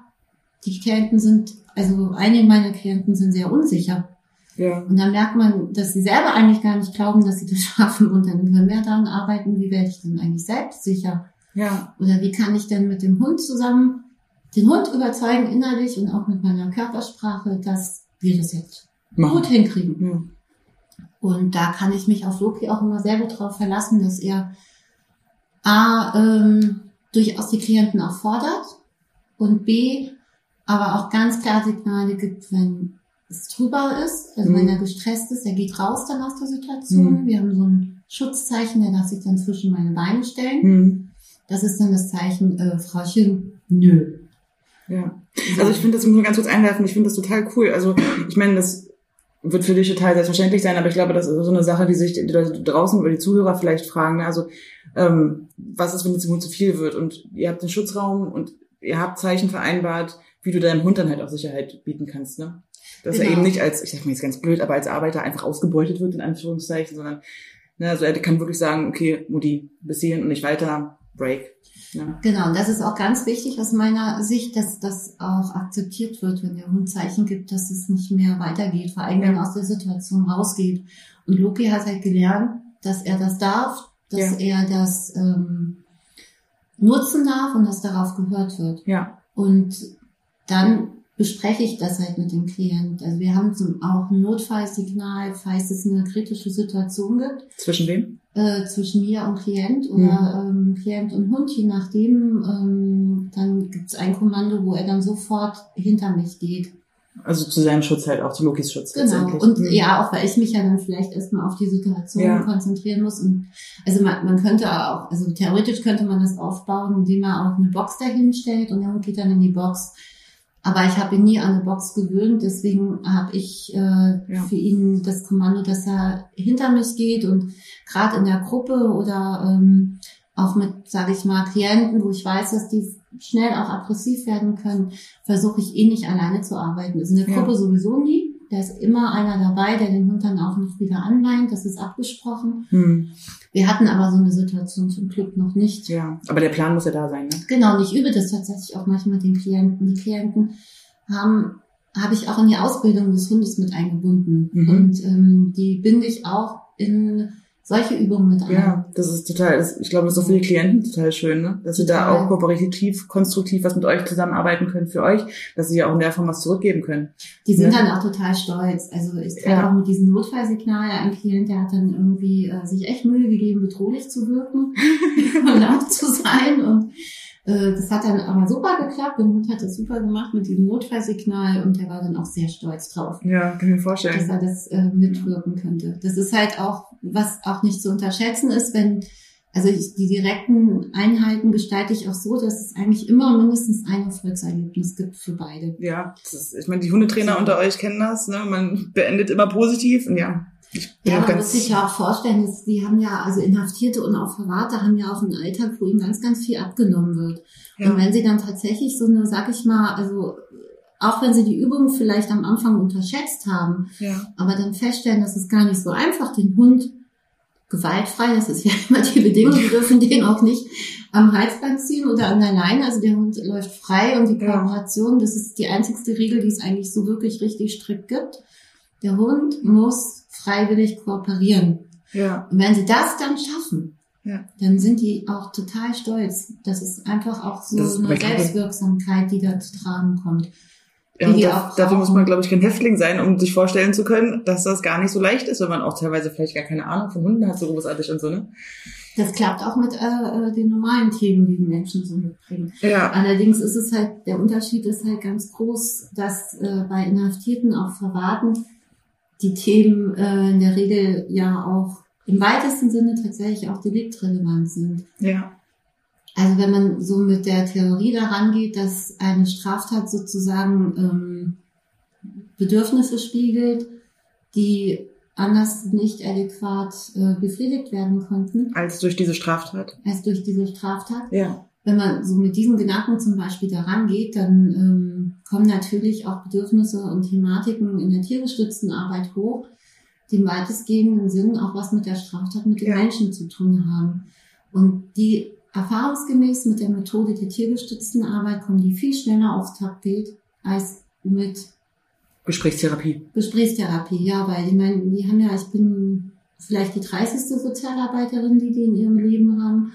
die Klienten sind, also einige meiner Klienten sind sehr unsicher. Ja. Und dann merkt man, dass sie selber eigentlich gar nicht glauben, dass sie das schaffen und dann können wir daran arbeiten, wie werde ich denn eigentlich selbstsicher? Ja. Oder wie kann ich denn mit dem Hund zusammen den Hund überzeugen innerlich und auch mit meiner Körpersprache, dass wir das jetzt Machen. gut hinkriegen. Ja. Und da kann ich mich auf Loki auch immer sehr gut drauf verlassen, dass er A, ähm, durchaus die Klienten auch fordert und B, aber auch ganz klar Signale gibt, wenn es drüber ist, also mhm. wenn er gestresst ist, er geht raus dann aus der Situation. Mhm. Wir haben so ein Schutzzeichen, der darf sich dann zwischen meine Beine stellen. Mhm. Das ist dann das Zeichen, äh, Frauchen, nö. Ja. Also ich finde, das muss man ganz kurz einwerfen, ich finde das total cool. Also ich meine, das wird für dich total selbstverständlich sein, aber ich glaube, das ist so eine Sache, die sich die Leute draußen oder die Zuhörer vielleicht fragen. Ne? Also ähm, was ist, wenn es dem Hund zu viel wird? Und ihr habt den Schutzraum und ihr habt Zeichen vereinbart, wie du deinem Hund dann halt auch Sicherheit bieten kannst. Ne? Dass genau. er eben nicht als, ich sag mal jetzt ganz blöd, aber als Arbeiter einfach ausgebeutet wird, in Anführungszeichen, sondern ne, also er kann wirklich sagen, okay, Mutti, bis hierhin und nicht weiter, Break. Ja. Genau, und das ist auch ganz wichtig aus meiner Sicht, dass das auch akzeptiert wird, wenn der Hund Zeichen gibt, dass es nicht mehr weitergeht, vor allem wenn er aus der Situation rausgeht. Und Loki hat halt gelernt, dass er das darf, dass ja. er das ähm, nutzen darf und dass darauf gehört wird. Ja. Und dann bespreche ich das halt mit dem Klient. Also wir haben zum, auch ein Notfallsignal, falls es eine kritische Situation gibt. Zwischen wem? Äh, zwischen mir und Klient oder ähm, Klient und Hund, je nachdem. Ähm, dann gibt es ein Kommando, wo er dann sofort hinter mich geht. Also zu seinem Schutz halt auch, zu Lokis Schutz. Genau. Und mhm. ja, auch weil ich mich ja dann vielleicht erstmal auf die Situation ja. konzentrieren muss. Und also man, man könnte auch, also theoretisch könnte man das aufbauen, indem man auch eine Box dahin stellt und der Hund geht dann in die Box. Aber ich habe ihn nie an eine Box gewöhnt, deswegen habe ich äh, ja. für ihn das Kommando, dass er hinter mich geht und gerade in der Gruppe oder ähm, auch mit, sage ich mal, Klienten, wo ich weiß, dass die schnell auch aggressiv werden können, versuche ich eh nicht alleine zu arbeiten. Also in der Gruppe ja. sowieso nie. Da ist immer einer dabei, der den Hund dann auch noch wieder anleint. Das ist abgesprochen. Hm. Wir hatten aber so eine Situation zum Glück noch nicht. Ja, aber der Plan muss ja da sein, ne? Genau, und ich übe das tatsächlich auch manchmal den Klienten. Die Klienten haben habe ich auch in die Ausbildung des Hundes mit eingebunden. Mhm. Und ähm, die binde ich auch in solche Übungen mit ein. Ja, das ist total, das, ich glaube, das ist auch für die Klienten total schön, ne? dass sie da auch kooperativ, konstruktiv was mit euch zusammenarbeiten können für euch, dass sie ja auch in der Form was zurückgeben können. Die sind ja. dann auch total stolz. Also ich treffe ja. auch mit diesem Notfallsignal ein Klient, der hat dann irgendwie äh, sich echt Mühe gegeben, bedrohlich zu wirken und laut zu sein und das hat dann aber super geklappt. Der Hund hat das super gemacht mit diesem Notfallsignal und der war dann auch sehr stolz drauf. Ja, kann ich mir vorstellen. Dass er das äh, mitwirken könnte. Das ist halt auch, was auch nicht zu unterschätzen ist, wenn, also ich, die direkten Einheiten gestalte ich auch so, dass es eigentlich immer mindestens ein Erfolgserlebnis gibt für beide. Ja, ist, ich meine, die Hundetrainer unter euch kennen das, ne? Man beendet immer positiv und ja, ja, man muss sich ja auch vorstellen, dass die haben ja, also Inhaftierte und auch Verwahrte haben ja auch einen Alltag, wo ihnen ganz, ganz viel abgenommen wird. Ja. Und wenn sie dann tatsächlich so eine, sag ich mal, also auch wenn sie die Übung vielleicht am Anfang unterschätzt haben, ja. aber dann feststellen, dass es gar nicht so einfach, den Hund gewaltfrei, das ist ja immer die Bedingung, die dürfen den auch nicht am Halsband ziehen oder an der Leine, also der Hund läuft frei und die Kooperation, das ist die einzigste Regel, die es eigentlich so wirklich richtig strikt gibt. Der Hund muss freiwillig kooperieren. Ja. Und wenn sie das dann schaffen, ja. dann sind die auch total stolz. Das ist einfach auch so das eine Selbstwirksamkeit, die da zu tragen kommt. Ja, und da, dafür muss man, glaube ich, kein Häftling sein, um sich vorstellen zu können, dass das gar nicht so leicht ist, wenn man auch teilweise vielleicht gar keine Ahnung von Hunden hat, so großartig und so, ne? Das klappt auch mit äh, äh den normalen Themen, die die Menschen so mitbringen. Ja. Allerdings ist es halt, der Unterschied ist halt ganz groß, dass äh, bei Inhaftierten, auch Verwarten, die Themen äh, in der Regel ja auch im weitesten Sinne tatsächlich auch deliktrelevant sind. Ja. Also wenn man so mit der Theorie daran geht, dass eine Straftat sozusagen ähm, Bedürfnisse spiegelt, die anders nicht adäquat äh, befriedigt werden konnten. Als durch diese Straftat? Als durch diese Straftat. Ja wenn man so mit diesen Gedanken zum Beispiel daran geht, dann ähm, kommen natürlich auch Bedürfnisse und Thematiken in der tiergestützten Arbeit hoch, die im weitestgehenden Sinn auch was mit der Straftat mit den ja. Menschen zu tun haben. Und die erfahrungsgemäß mit der Methode der tiergestützten Arbeit kommen die viel schneller aufs Tapet als mit Gesprächstherapie. Gesprächstherapie, ja, weil ich meine, die haben ja, ich bin vielleicht die 30. Sozialarbeiterin, die die in ihrem Leben haben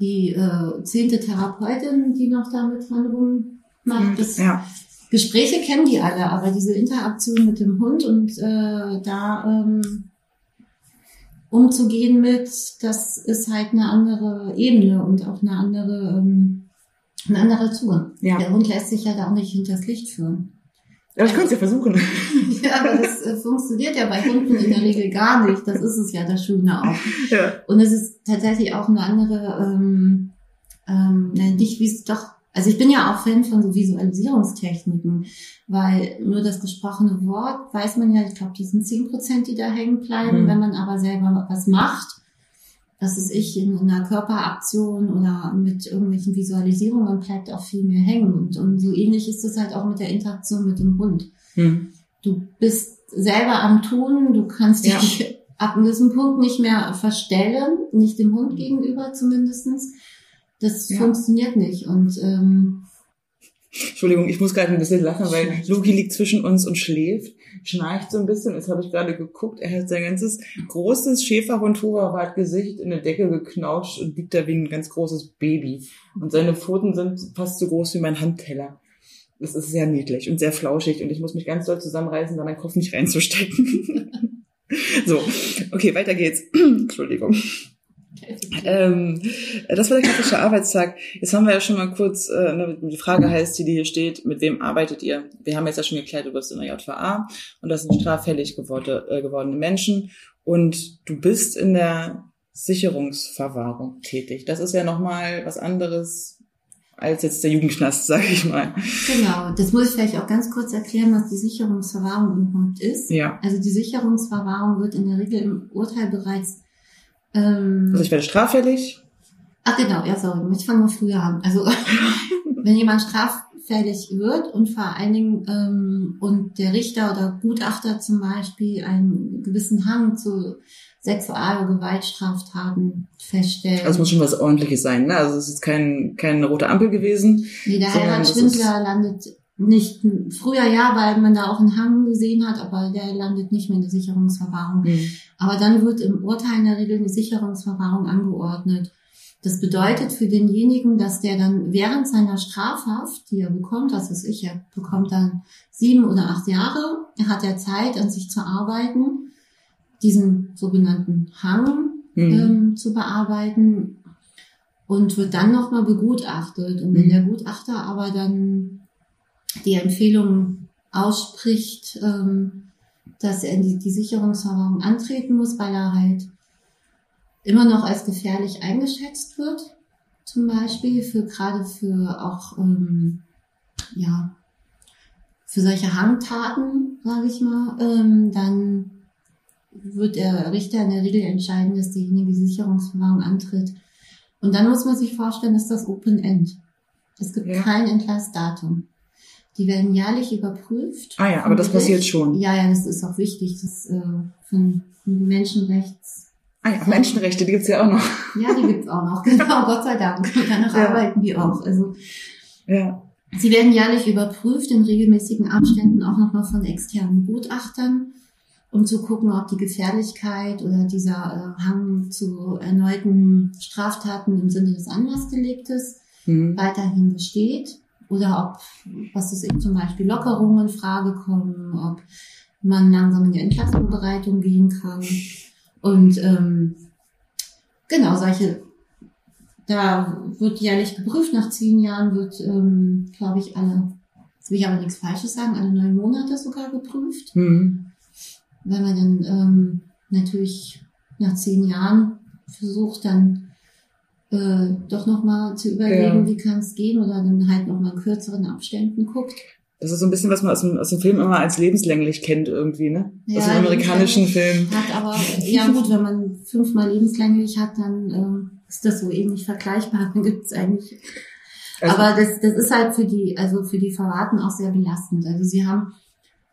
die äh, zehnte Therapeutin, die noch da mit dran rummacht. Das, ja. Gespräche kennen die alle, aber diese Interaktion mit dem Hund und äh, da ähm, umzugehen mit, das ist halt eine andere Ebene und auch eine andere, ähm, ein anderer Zugang. Ja. Der Hund lässt sich ja da auch nicht hinters Licht führen. Ja, ich könnte es ja versuchen. ja, aber das äh, funktioniert ja bei Hunden in der Regel gar nicht. Das ist es ja das Schöne auch. Ja. Und es ist tatsächlich auch eine andere, ähm, ähm, nicht wie es doch, also ich bin ja auch Fan von so Visualisierungstechniken, weil nur das gesprochene Wort weiß man ja, ich glaube, das sind zehn Prozent, die da hängen bleiben. Mhm. Wenn man aber selber was macht, das ist ich in einer Körperaktion oder mit irgendwelchen Visualisierungen bleibt auch viel mehr hängen. Und, und so ähnlich ist es halt auch mit der Interaktion mit dem Hund. Hm. Du bist selber am Tun, du kannst ja. dich ab einem gewissen Punkt nicht mehr verstellen, nicht dem Hund gegenüber zumindestens. Das ja. funktioniert nicht. Und ähm, Entschuldigung, ich muss gerade ein bisschen lachen, weil Luki liegt zwischen uns und schläft, schnarcht so ein bisschen. Jetzt habe ich gerade geguckt, er hat sein ganzes großes Schäferhund Gesicht in der Decke geknautscht und liegt da wie ein ganz großes Baby. Und seine Pfoten sind fast so groß wie mein Handteller. Das ist sehr niedlich und sehr flauschig und ich muss mich ganz doll zusammenreißen, da meinen Kopf nicht reinzustecken. so, okay, weiter geht's. Entschuldigung. Ähm, das war der klassische Arbeitstag. Jetzt haben wir ja schon mal kurz, äh, ne, die Frage heißt, die, die hier steht, mit wem arbeitet ihr? Wir haben jetzt ja schon geklärt, du bist in der JVA und das sind straffällig geworde, äh, gewordene Menschen und du bist in der Sicherungsverwahrung tätig. Das ist ja nochmal was anderes als jetzt der Jugendknast, sage ich mal. Genau, das muss ich vielleicht auch ganz kurz erklären, was die Sicherungsverwahrung überhaupt ist. Ja. Also die Sicherungsverwahrung wird in der Regel im Urteil bereits ähm, Also ich werde straffällig. Ach genau, ja, sorry, ich fange mal früher an. Also wenn jemand straffällig wird und vor allen Dingen ähm, und der Richter oder Gutachter zum Beispiel einen gewissen Hang zu Sexual- oder Gewaltstraftaten feststellt. Also es muss schon was ordentliches sein, ne? Also es ist kein, keine rote Ampel gewesen. Nee, der Heiratsschwindler landet nicht, früher ja, weil man da auch einen Hang gesehen hat, aber der landet nicht mehr in der Sicherungsverwahrung. Hm. Aber dann wird im Urteil in der Regel eine Sicherungsverwahrung angeordnet. Das bedeutet für denjenigen, dass der dann während seiner Strafhaft, die er bekommt, das ist ich, er bekommt dann sieben oder acht Jahre, hat er Zeit, an sich zu arbeiten, diesen sogenannten Hang Hm. ähm, zu bearbeiten und wird dann nochmal begutachtet. Und wenn Mhm. der Gutachter aber dann die Empfehlung ausspricht, ähm, dass er die, die Sicherungsverwahrung antreten muss, weil er halt immer noch als gefährlich eingeschätzt wird, zum Beispiel für gerade für auch ähm, ja für solche Hangtaten, sage ich mal, ähm, dann wird der Richter in der Regel entscheiden, dass derjenige die Sicherungsverwahrung antritt. Und dann muss man sich vorstellen, dass das Open End. Es gibt Ja. kein Entlassdatum. Die werden jährlich überprüft. Ah ja, aber das Gericht. passiert schon. Ja, ja, das ist auch wichtig. Das äh, von Menschenrechts. Ah ja, Menschenrechte, die gibt's ja auch noch. Ja, die gibt's auch noch. Genau, Gott sei Dank. Danach Ja. arbeiten die auch. Also Ja. Sie werden jährlich überprüft, in regelmäßigen Abständen auch nochmal von externen Gutachtern, um zu gucken, ob die Gefährlichkeit oder dieser äh, Hang zu erneuten Straftaten im Sinne des Anlassdeliktes Hm. weiterhin besteht oder ob, was das ich, zum Beispiel Lockerungen in Frage kommen, ob man langsam in die Entlassungsbereitung gehen kann. Und ähm, genau, solche, da wird jährlich geprüft, nach zehn Jahren wird, ähm, glaube ich, alle, jetzt will ich aber nichts Falsches sagen, alle neun Monate sogar geprüft. Hm. Wenn man dann ähm, natürlich nach zehn Jahren versucht, dann äh, doch nochmal zu überlegen, Ja. wie kann es gehen oder dann halt nochmal in kürzeren Abständen guckt. Das ist so ein bisschen, was man aus dem, aus dem Film immer als lebenslänglich kennt irgendwie, ne? Ja, aus dem amerikanischen Film. Hat aber, ja gut, wenn man fünfmal lebenslänglich hat, dann ähm, ist das so ähnlich vergleichbar. Dann gibt's eigentlich. Also- aber das, das ist halt für die, also für die Verwarten auch sehr belastend. Also sie haben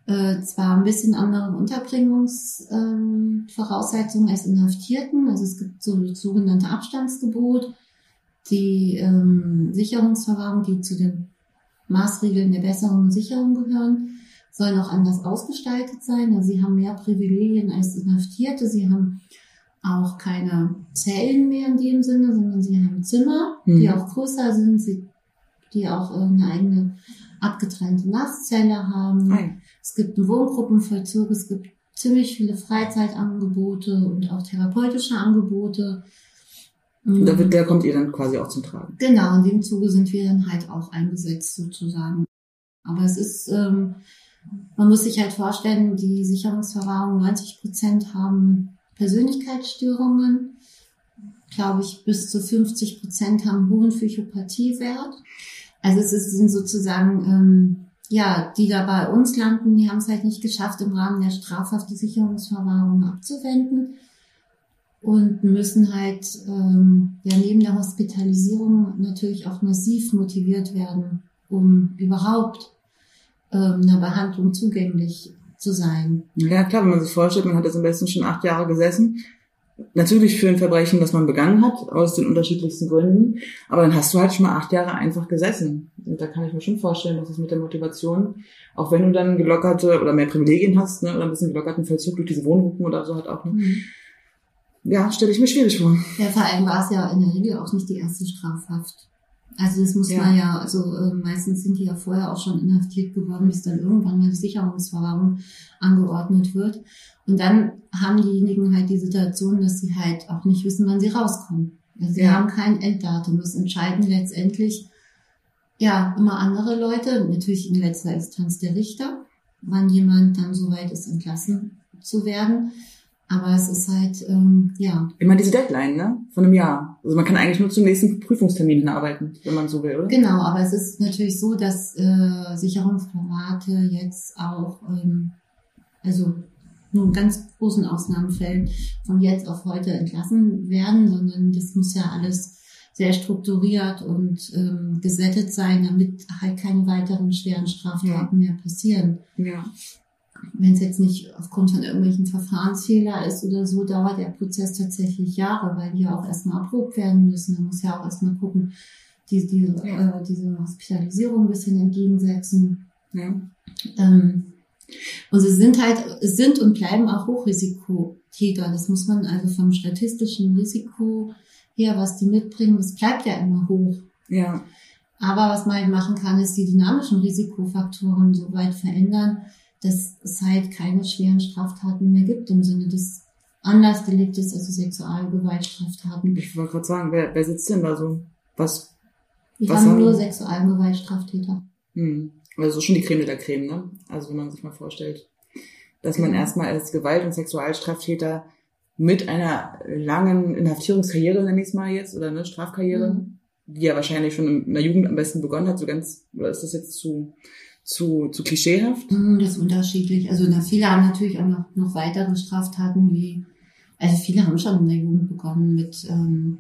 äh, zwar ein bisschen andere Unterbringungsvoraussetzungen ähm, als Inhaftierten. Also es gibt so das sogenannte Abstandsgebot, die ähm, Sicherungsverwahrung, die zu den Maßregeln der Besserung und Sicherung gehören, sollen auch anders ausgestaltet sein. Also sie haben mehr Privilegien als Inhaftierte. Sie haben auch keine Zellen mehr in dem Sinne, sondern sie haben Zimmer, die Mhm. auch größer sind, sie, die auch äh, eine eigene abgetrennte Nasszelle haben. Ja. Es gibt einen Wohngruppenvollzug, es gibt ziemlich viele Freizeitangebote und auch therapeutische Angebote. Und da, wird, der kommt ihr dann quasi auch zum Tragen. Genau, in dem Zuge sind wir dann halt auch eingesetzt sozusagen. Aber es ist, ähm, man muss sich halt vorstellen, die Sicherungsverwahrung 90 Prozent haben Persönlichkeitsstörungen. Glaube ich, bis zu 50 Prozent haben hohen Psychopathiewert. Also es ist, sind sozusagen, ähm, ja, die da bei uns landen, die haben es halt nicht geschafft, im Rahmen der Strafhaft die Sicherungsverwahrung abzuwenden und müssen halt ähm, ja neben der Hospitalisierung natürlich auch massiv motiviert werden, um überhaupt ähm, einer Behandlung zugänglich zu sein. Ja, klar, wenn man sich vorstellt, man hat jetzt am besten schon acht Jahre gesessen. Natürlich für ein Verbrechen, das man begangen hat, aus den unterschiedlichsten Gründen. Aber dann hast du halt schon mal acht Jahre einfach gesessen. Und da kann ich mir schon vorstellen, dass es mit der Motivation, auch wenn du dann gelockerte oder mehr Privilegien hast, ne, oder ein bisschen gelockerten Vollzug durch diese Wohngruppen oder so halt auch, ne, ja, stelle ich mir schwierig vor. Ja, vor allem war es ja in der Regel auch nicht die erste Strafhaft. Also das muss Ja. man ja, also äh, meistens sind die ja vorher auch schon inhaftiert geworden, bis dann irgendwann mal die Sicherungsverwahrung angeordnet wird. Und dann haben diejenigen halt die Situation, dass sie halt auch nicht wissen, wann sie rauskommen. Also sie Ja. haben kein Enddatum. Das entscheiden letztendlich ja immer andere Leute, natürlich in letzter Instanz der Richter, wann jemand dann soweit ist, entlassen zu werden. Aber es ist halt, ähm, ja, Immer diese Deadline, ne? Von einem Jahr. Also man kann eigentlich nur zum nächsten Prüfungstermin hinarbeiten, wenn man so will, oder? Genau, aber es ist natürlich so, dass äh, Sicherungsformate jetzt auch, ähm, also nur in ganz großen Ausnahmefällen von jetzt auf heute entlassen werden, sondern das muss ja alles sehr strukturiert und ähm, gesettet sein, damit halt keine weiteren schweren Straftaten mehr passieren. Ja. Wenn es jetzt nicht aufgrund von irgendwelchen Verfahrensfehler ist oder so, dauert der Prozess tatsächlich Jahre, weil die ja auch erstmal erprobt werden müssen. Man muss ja auch erstmal gucken, die, die, Ja. äh, diese Hospitalisierung ein bisschen entgegensetzen. ja. Ähm, und sie sind halt, sind und bleiben auch Hochrisikotäter. Das muss man also vom statistischen Risiko her, was die mitbringen, das bleibt ja immer hoch. Ja. Aber was man halt machen kann, ist die dynamischen Risikofaktoren so weit verändern, dass es halt keine schweren Straftaten mehr gibt im Sinne des Anlassdeliktes, also Sexualgewaltstraftaten. Ich wollte gerade sagen, wer, wer sitzt denn da so? Was? Wir Was haben haben- nur Sexualgewaltstraftäter. Hm. Also schon die Creme de la Creme, ne? Also wenn man sich mal vorstellt, dass man erstmal als Gewalt- und Sexualstraftäter mit einer langen Inhaftierungskarriere, nenne ich es mal jetzt, oder ne, Strafkarriere, Mhm. die ja wahrscheinlich schon in der Jugend am besten begonnen hat, so ganz, oder ist das jetzt zu, zu, zu klischeehaft? Mm, Das ist unterschiedlich. Also na, viele haben natürlich auch noch, noch weitere Straftaten wie, also viele haben schon in der Jugend begonnen mit, ähm,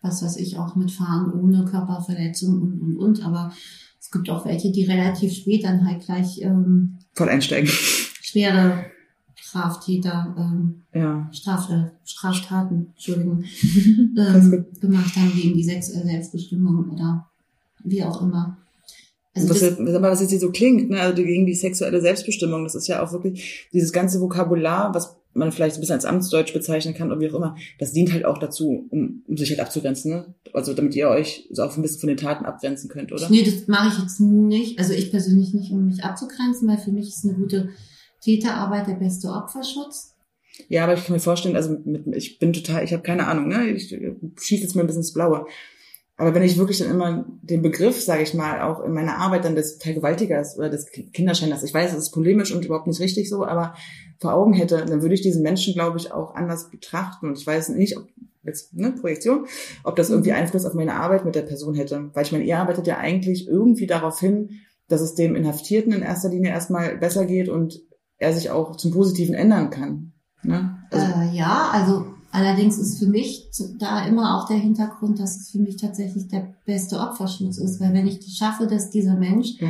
was weiß ich, auch mit Fahren ohne Körperverletzung und, und, und. Aber gibt auch welche, die relativ spät dann halt gleich ähm, Voll einsteigen. schwere Straftäter, ähm, Ja. Straf, äh, Straftaten, Entschuldigung, ähm, gemacht haben gegen die sexuelle Selbstbestimmung oder wie auch immer. Also was, das, jetzt- aber was jetzt hier so klingt, ne, also gegen die sexuelle Selbstbestimmung, das ist ja auch wirklich dieses ganze Vokabular, was man vielleicht ein bisschen als Amtsdeutsch bezeichnen kann oder wie auch immer, das dient halt auch dazu, um, um sich halt abzugrenzen, ne? Also damit ihr euch so auch ein bisschen von den Taten abgrenzen könnt, oder? Nee, das mache ich jetzt nicht. Also ich persönlich nicht, um mich abzugrenzen, weil für mich ist eine gute Täterarbeit der beste Opferschutz. Ja, aber ich kann mir vorstellen, also mit, ich bin total, ich habe keine Ahnung, ne? Ich schieße jetzt mal ein bisschen ins Blaue. Aber wenn ich wirklich dann immer den Begriff, sage ich mal, auch in meiner Arbeit dann des Vergewaltigers oder des Kinderschänders, ich weiß, es ist polemisch und überhaupt nicht richtig so, aber vor Augen hätte, dann würde ich diesen Menschen, glaube ich, auch anders betrachten. Und ich weiß nicht, ob jetzt, ne, Projektion, ob das irgendwie Einfluss auf meine Arbeit mit der Person hätte. Weil ich meine, ihr arbeitet ja eigentlich irgendwie darauf hin, dass es dem Inhaftierten in erster Linie erstmal besser geht und er sich auch zum Positiven ändern kann. Ne? Also, äh, ja, also allerdings ist für mich da immer auch der Hintergrund, dass es für mich tatsächlich der beste Opferschutz ist, weil wenn ich schaffe, dass dieser Mensch ja.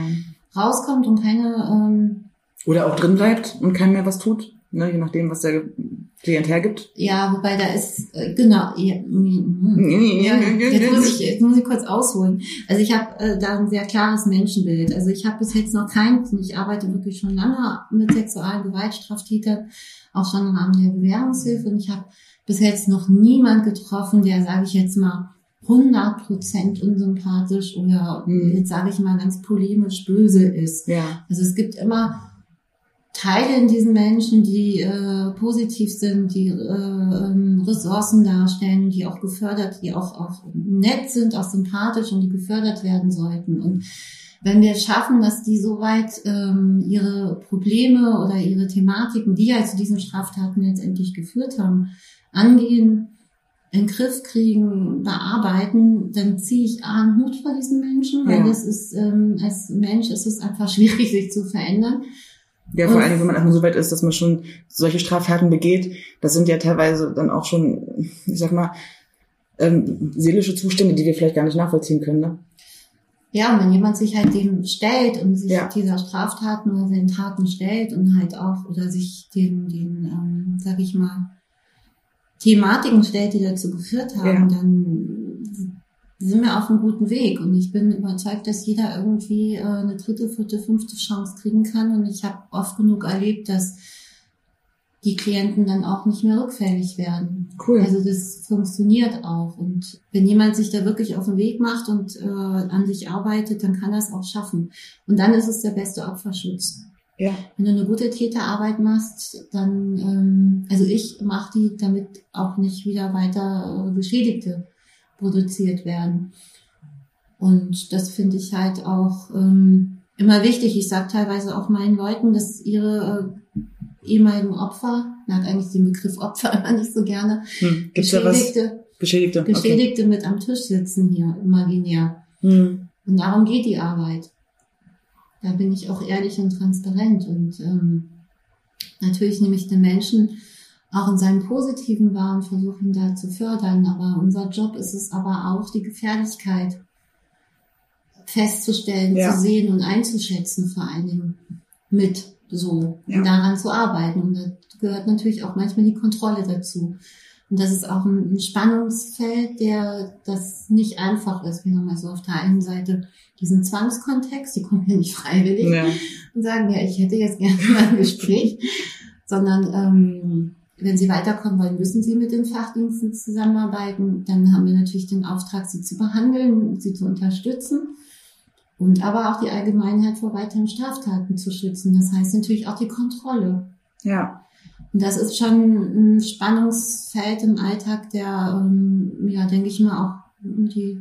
rauskommt und keine ähm, Oder auch drin bleibt und keinem mehr was tut, ne, je nachdem, was der Klient hergibt. Ja, wobei da ist, äh, genau, ja, mm, ja, jetzt, muss ich, jetzt muss ich kurz ausholen. Also ich habe äh, da ein sehr klares Menschenbild. Also ich habe bis jetzt noch keinen, ich arbeite wirklich schon lange mit sexualen Gewaltstraftätern, auch schon im Rahmen der Bewährungshilfe und ich habe bis jetzt noch niemand getroffen, der, sage ich jetzt mal, 100% unsympathisch oder Hm. jetzt sage ich mal ganz polemisch böse ist. Ja, Also es gibt immer Teile in diesen Menschen, die äh, positiv sind, die äh, ähm, Ressourcen darstellen, die auch gefördert, die auch, auch nett sind, auch sympathisch und die gefördert werden sollten. Und wenn wir schaffen, dass die soweit ähm, ihre Probleme oder ihre Thematiken, die ja zu diesen Straftaten letztendlich geführt haben, angehen, in Griff kriegen, bearbeiten, dann ziehe ich A, einen Hut vor diesen Menschen, weil Ja. das ist, ähm, als Mensch ist es einfach schwierig, sich zu verändern. Ja vor Dingen, wenn man erstmal so weit ist, dass man schon solche Straftaten begeht, das sind ja teilweise dann auch schon, ich sag mal, ähm, seelische Zustände, die wir vielleicht gar nicht nachvollziehen können. Ne? Ja, und wenn jemand sich halt dem stellt und sich Ja. dieser Straftaten oder seinen Taten stellt und halt auch, oder sich den, den ähm, sag ich mal, Thematiken stellt, die dazu geführt haben, Ja. dann sind wir auf einem guten Weg. Und ich bin überzeugt, dass jeder irgendwie äh, eine dritte, vierte, fünfte Chance kriegen kann. Und ich habe oft genug erlebt, dass die Klienten dann auch nicht mehr rückfällig werden. Cool. Also das funktioniert auch. Und wenn jemand sich da wirklich auf den Weg macht und äh, an sich arbeitet, dann kann er es auch schaffen. Und dann ist es der beste Opferschutz. Ja. Wenn du eine gute Täterarbeit machst, dann, ähm, also ich mache die, damit auch nicht wieder weiter äh, Geschädigte produziert werden. Und das finde ich halt auch ähm, immer wichtig. Ich sage teilweise auch meinen Leuten, dass ihre äh, ehemaligen Opfer, mag eigentlich den Begriff Opfer immer nicht so gerne, Hm. Gibt's da was? Geschädigte, Geschädigte. Okay. Geschädigte mit am Tisch sitzen hier, imaginär. Hm. Und darum geht die Arbeit. Da bin ich auch ehrlich und transparent. Und ähm, natürlich nehme ich den Menschen auch in seinem Positiven wahr und versuche ihn da zu fördern. Aber unser Job ist es aber auch, die Gefährlichkeit festzustellen, Ja. zu sehen und einzuschätzen, vor allen Dingen mit so Ja. und daran zu arbeiten. Und da gehört natürlich auch manchmal die Kontrolle dazu. Und das ist auch ein ein Spannungsfeld, der das nicht einfach ist. Wir haben also auf der einen Seite diesen Zwangskontext, die kommen ja nicht freiwillig Ja. und sagen, ja, ich hätte jetzt gerne mal ein Gespräch, sondern ähm, wenn sie weiterkommen wollen, müssen sie mit den Fachdiensten zusammenarbeiten. Dann haben wir natürlich den Auftrag, sie zu behandeln, sie zu unterstützen und aber auch die Allgemeinheit vor weiteren Straftaten zu schützen. Das heißt natürlich auch die Kontrolle. Ja. Und das ist schon ein Spannungsfeld im Alltag, der, ähm, ja, denke ich mal, auch die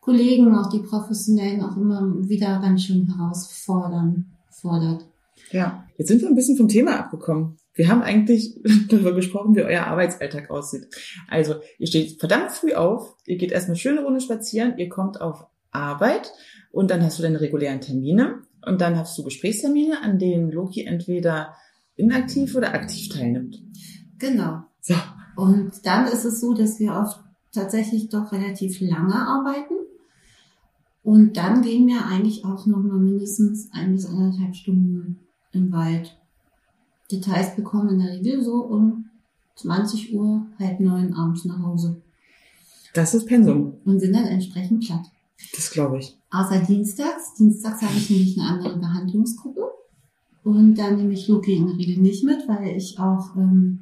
Kollegen, auch die Professionellen auch immer wieder ganz schön herausfordern, fordert. Ja. Jetzt sind wir ein bisschen vom Thema abgekommen. Wir haben eigentlich darüber gesprochen, wie euer Arbeitsalltag aussieht. Also, ihr steht verdammt früh auf, ihr geht erstmal schöne Runde spazieren, ihr kommt auf Arbeit und dann hast du deine regulären Termine und dann hast du Gesprächstermine, an denen Loki entweder inaktiv oder aktiv teilnimmt. Genau. So. Und dann ist es so, dass wir oft tatsächlich doch relativ lange arbeiten. Und dann gehen wir eigentlich auch noch mal mindestens ein bis anderthalb Stunden im Wald. Details bekommen in der Regel so um 20 Uhr, halb neun abends nach Hause Das ist Pensum. und sind dann entsprechend platt. Das glaube ich. Außer Dienstags. Dienstags habe ich nämlich eine andere Behandlungsgruppe. Und dann nehme ich Loki in der Regel nicht mit, weil ich auch ähm,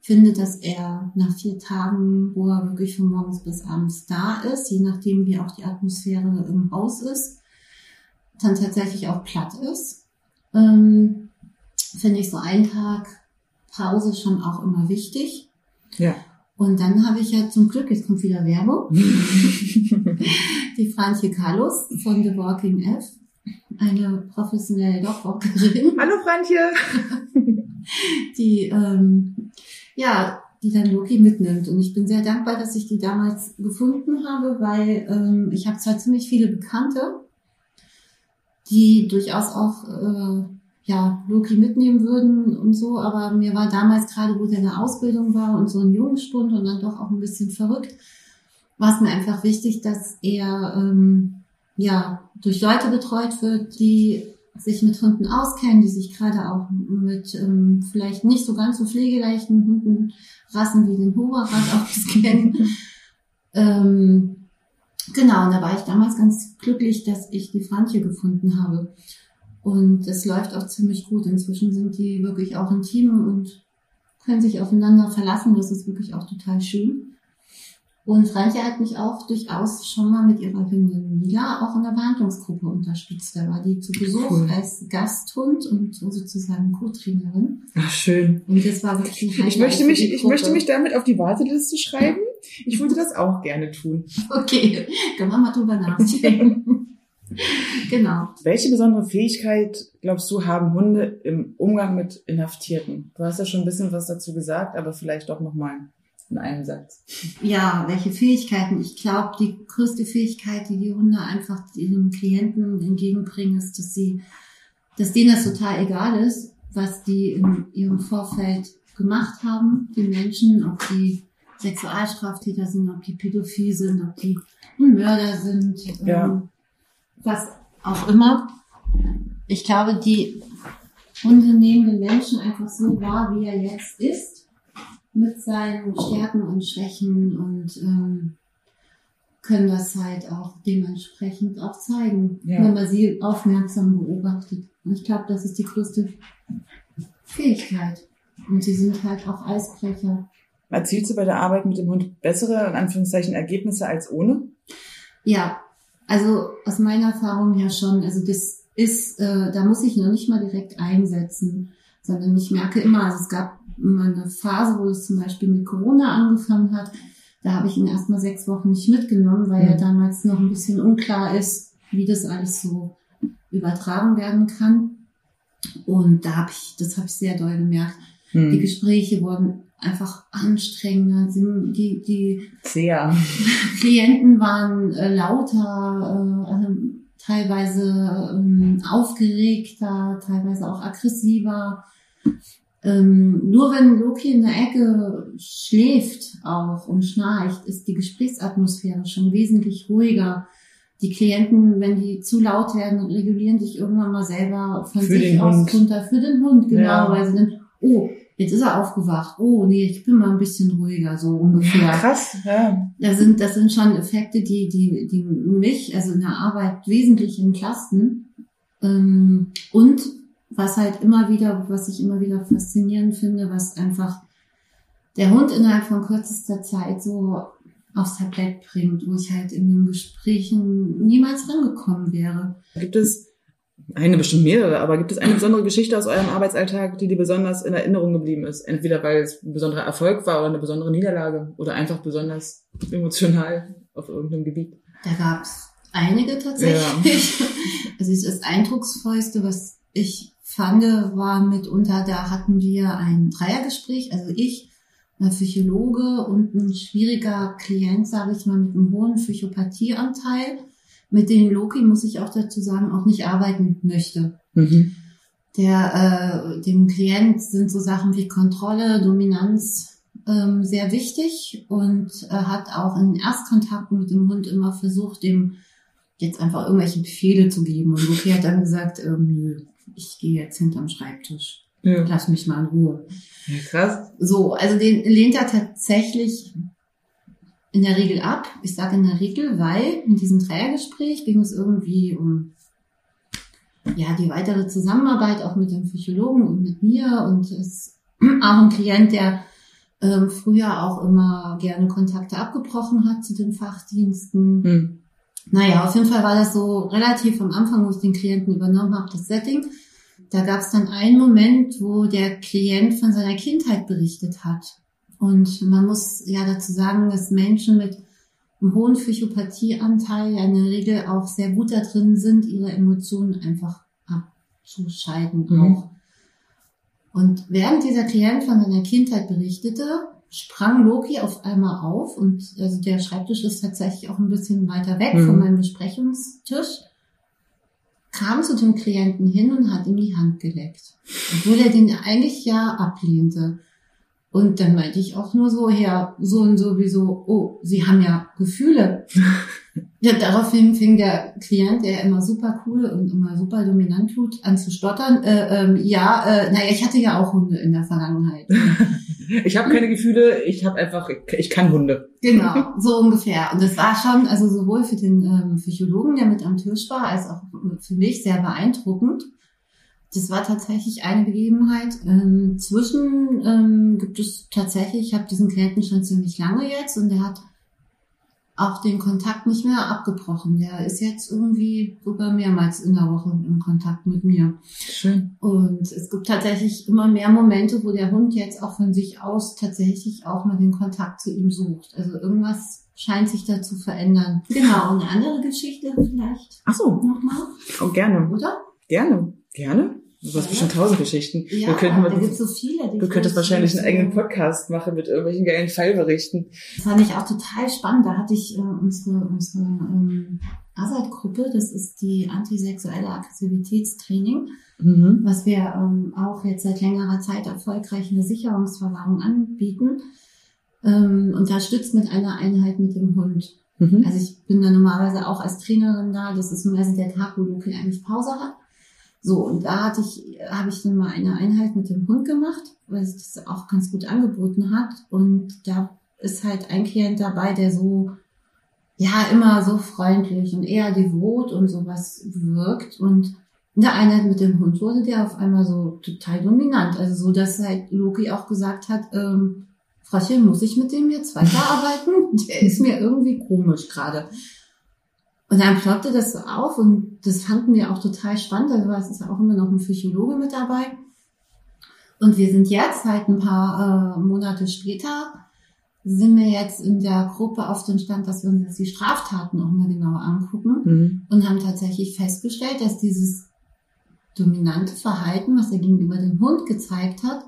finde, dass er nach vier Tagen, wo er wirklich von morgens bis abends da ist, je nachdem wie auch die Atmosphäre im Haus ist, dann tatsächlich auch platt ist. Ähm, finde ich so einen Tag Pause schon auch immer wichtig. Ja. Und dann habe ich ja zum Glück, jetzt kommt wieder Werbung, die Franche Carlos von The Walking F, eine professionelle Dogwalkerin, Hallo Frantje. die ähm, ja, die dann Loki mitnimmt. Und ich bin sehr dankbar, dass ich die damals gefunden habe, weil ähm, ich habe zwar ziemlich viele Bekannte, die durchaus auch äh, ja, Loki mitnehmen würden und so, aber mir war damals gerade, wo der in Ausbildung war und so ein Jungspund und dann doch auch ein bisschen verrückt, war es mir einfach wichtig, dass er ähm, ja durch Leute betreut wird, die sich mit Hunden auskennen, die sich gerade auch mit ähm, vielleicht nicht so ganz so pflegeleichten Hundenrassen wie den Hoverrat auskennen. ähm, genau, und da war ich damals ganz glücklich, dass ich die Frantje gefunden habe. Und es läuft auch ziemlich gut. Inzwischen sind die wirklich auch ein Team und können sich aufeinander verlassen. Das ist wirklich auch total schön. Und Frantje hat mich auch durchaus schon mal mit ihrer Hündin Mila auch in der Behandlungsgruppe unterstützt. Da war die zu Besuch Cool. als Gasthund und sozusagen Co-Trainerin. Ach, schön. Und das war wirklich ein Ich möchte mich, ich möchte mich damit auf die Warteliste schreiben. Ich würde das auch gerne tun. Okay, können wir mal drüber nachdenken. genau. Welche besondere Fähigkeit, glaubst du, haben Hunde im Umgang mit Inhaftierten? Du hast ja schon ein bisschen was dazu gesagt, aber vielleicht doch nochmal in einem Satz. Ja, welche Fähigkeiten? Ich glaube, die größte Fähigkeit, die die Hunde einfach ihren Klienten entgegenbringen, ist, dass sie, dass denen das total egal ist, was die in ihrem Vorfeld gemacht haben, die Menschen, ob die Sexualstraftäter sind, ob die pädophil sind, ob die Mörder sind, Ja. ähm, was auch immer. Ich glaube, die Hunde nehmen den Menschen einfach so wahr, wie er jetzt ist mit seinen Stärken und Schwächen und ähm, können das halt auch dementsprechend auch zeigen, Ja. wenn man sie aufmerksam beobachtet. Und ich glaube, das ist die größte Fähigkeit. Und sie sind halt auch Eisbrecher. Erzielst du bei der Arbeit mit dem Hund bessere, in Anführungszeichen, Ergebnisse als ohne? Ja, also aus meiner Erfahrung ja schon. Also das ist, äh, da muss ich noch nicht mal direkt einsetzen, sondern ich merke immer, also es gab mal eine Phase, wo es zum Beispiel mit Corona angefangen hat. Da habe ich ihn erstmal sechs Wochen nicht mitgenommen, weil Mhm. ja damals noch ein bisschen unklar ist, wie das alles so übertragen werden kann. Und da habe ich, das habe ich sehr doll gemerkt. Die Hm. Gespräche wurden einfach anstrengender. Die, die Sehr. Klienten waren äh, lauter, äh, also teilweise ähm, aufgeregter, teilweise auch aggressiver. Ähm, nur wenn Loki in der Ecke schläft auch und schnarcht, ist die Gesprächsatmosphäre schon wesentlich ruhiger. Die Klienten, wenn die zu laut werden, regulieren sich irgendwann mal selber von Für sich aus Hund. runter für den Hund, genau, Ja. weil sie dann, oh, jetzt ist er aufgewacht, oh nee, ich bin mal ein bisschen ruhiger, so ungefähr. Krass, ja. Das sind, das sind schon Effekte, die, die, die mich, also in der Arbeit wesentlich entlasten. Ähm, und was halt immer wieder, was ich immer wieder faszinierend finde, was einfach der Hund innerhalb von kürzester Zeit so aufs Tablett bringt, wo ich halt in den Gesprächen niemals rangekommen wäre. Gibt es eine bestimmt mehrere, aber gibt es eine besondere Geschichte aus eurem Arbeitsalltag, die dir besonders in Erinnerung geblieben ist? Entweder weil es ein besonderer Erfolg war oder eine besondere Niederlage oder einfach besonders emotional auf irgendeinem Gebiet. Da gab's einige tatsächlich. Also das Eindrucksvollste, was ich fand, war mitunter, da hatten wir ein Dreiergespräch, also ich, ein Psychologe und ein schwieriger Klient, sage ich mal, mit einem hohen Psychopathieanteil, mit dem Loki, muss ich auch dazu sagen, auch nicht arbeiten möchte. Mhm. Der, äh, dem Klient sind so Sachen wie Kontrolle, Dominanz ähm, sehr wichtig und er hat auch in Erstkontakten mit dem Hund immer versucht, dem jetzt einfach irgendwelche Befehle zu geben. Und Loki hat dann gesagt, ähm, nö, ich gehe jetzt hinterm Schreibtisch. Ja. Lass mich mal in Ruhe. ja, krass. So, also den lehnt er tatsächlich in der Regel ab. Ich sage in der Regel, weil in diesem Dreiergespräch ging es irgendwie um ja die weitere Zusammenarbeit auch mit dem Psychologen und mit mir und es ist auch ein Klient, der ähm, früher auch immer gerne Kontakte abgebrochen hat zu den Fachdiensten. Hm. Naja, auf jeden Fall war das so relativ am Anfang, wo ich den Klienten übernommen habe, das Setting. Da gab es dann einen Moment, wo der Klient von seiner Kindheit berichtet hat. Und man muss ja dazu sagen, dass Menschen mit einem hohen Psychopathieanteil ja in der Regel auch sehr gut da drin sind, ihre Emotionen einfach abzuscheiden Mhm. auch. Und während dieser Klient von seiner Kindheit berichtete, sprang Loki auf einmal auf und also der Schreibtisch ist tatsächlich auch ein bisschen weiter weg Mhm. von meinem Besprechungstisch, kam zu dem Klienten hin und hat ihm die Hand geleckt, obwohl er den eigentlich ja ablehnte. Und dann meinte ich auch nur so, ja, so und sowieso, oh, Sie haben ja Gefühle. ja, daraufhin fing der Klient, der immer super cool und immer super dominant tut, an zu stottern. Äh, ähm, ja, äh, naja, ich hatte ja auch Hunde in der Vergangenheit. Ich habe keine Gefühle, ich habe einfach, ich kann Hunde. Genau, so ungefähr. Und das war schon, also sowohl für den ähm, Psychologen, der mit am Tisch war, als auch für mich sehr beeindruckend. Das war tatsächlich eine Begebenheit. Ähm, zwischen ähm, gibt es tatsächlich, ich habe diesen Klienten schon ziemlich lange jetzt und der hat auch den Kontakt nicht mehr abgebrochen. Der ist jetzt irgendwie sogar mehrmals in der Woche in Kontakt mit mir. Schön. Und es gibt tatsächlich immer mehr Momente, wo der Hund jetzt auch von sich aus tatsächlich auch mal den Kontakt zu ihm sucht. Also irgendwas scheint sich da zu verändern. Genau, eine andere Geschichte vielleicht Ach so, nochmal, oh, gerne, oder? gerne, gerne. Du hast Ja. bestimmt tausend Geschichten. Ja, wir könnten da mal, gibt es so viele. du könntest wahrscheinlich einen eigenen Podcast machen mit irgendwelchen geilen Fallberichten. Das fand ich auch total spannend. Da hatte ich äh, unsere, unsere ähm, ASAT-Gruppe, das ist die antisexuelle Aggressivitätstraining, Mhm. was wir ähm, auch jetzt seit längerer Zeit erfolgreich in der Sicherungsverwahrung anbieten, ähm, unterstützt mit einer Einheit mit dem Hund. Mhm. Also ich bin da normalerweise auch als Trainerin da. Das ist meistens der Tag, wo Luki eigentlich Pause hat. So, und da hatte ich, habe ich dann mal eine Einheit mit dem Hund gemacht, weil sich das auch ganz gut angeboten hat. Und da ist halt ein Klient dabei, der so, ja, immer so freundlich und eher devot und sowas wirkt. Und in der Einheit mit dem Hund wurde der auf einmal so total dominant. Also so, dass halt Loki auch gesagt hat, ähm, Frauchen, muss ich mit dem jetzt weiterarbeiten? Der ist mir irgendwie komisch gerade. Und dann ploppte das so auf und das fanden wir auch total spannend. Also es ist ja auch immer noch ein Psychologe mit dabei. Und wir sind jetzt halt ein paar äh, Monate später, sind wir jetzt in der Gruppe auf dem Stand, dass wir uns jetzt die Straftaten auch mal genauer angucken Mhm. und haben tatsächlich festgestellt, dass dieses dominante Verhalten, was er gegenüber dem Hund gezeigt hat,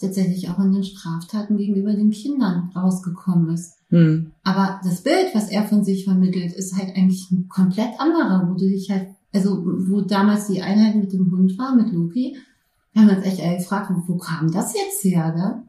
tatsächlich auch in den Straftaten gegenüber den Kindern rausgekommen ist. Mhm. Aber das Bild, was er von sich vermittelt, ist halt eigentlich ein komplett anderer, wo du dich halt, also wo damals die Einheit mit dem Hund war, mit Loki, wir haben uns echt gefragt, wo, kam das jetzt her, ne?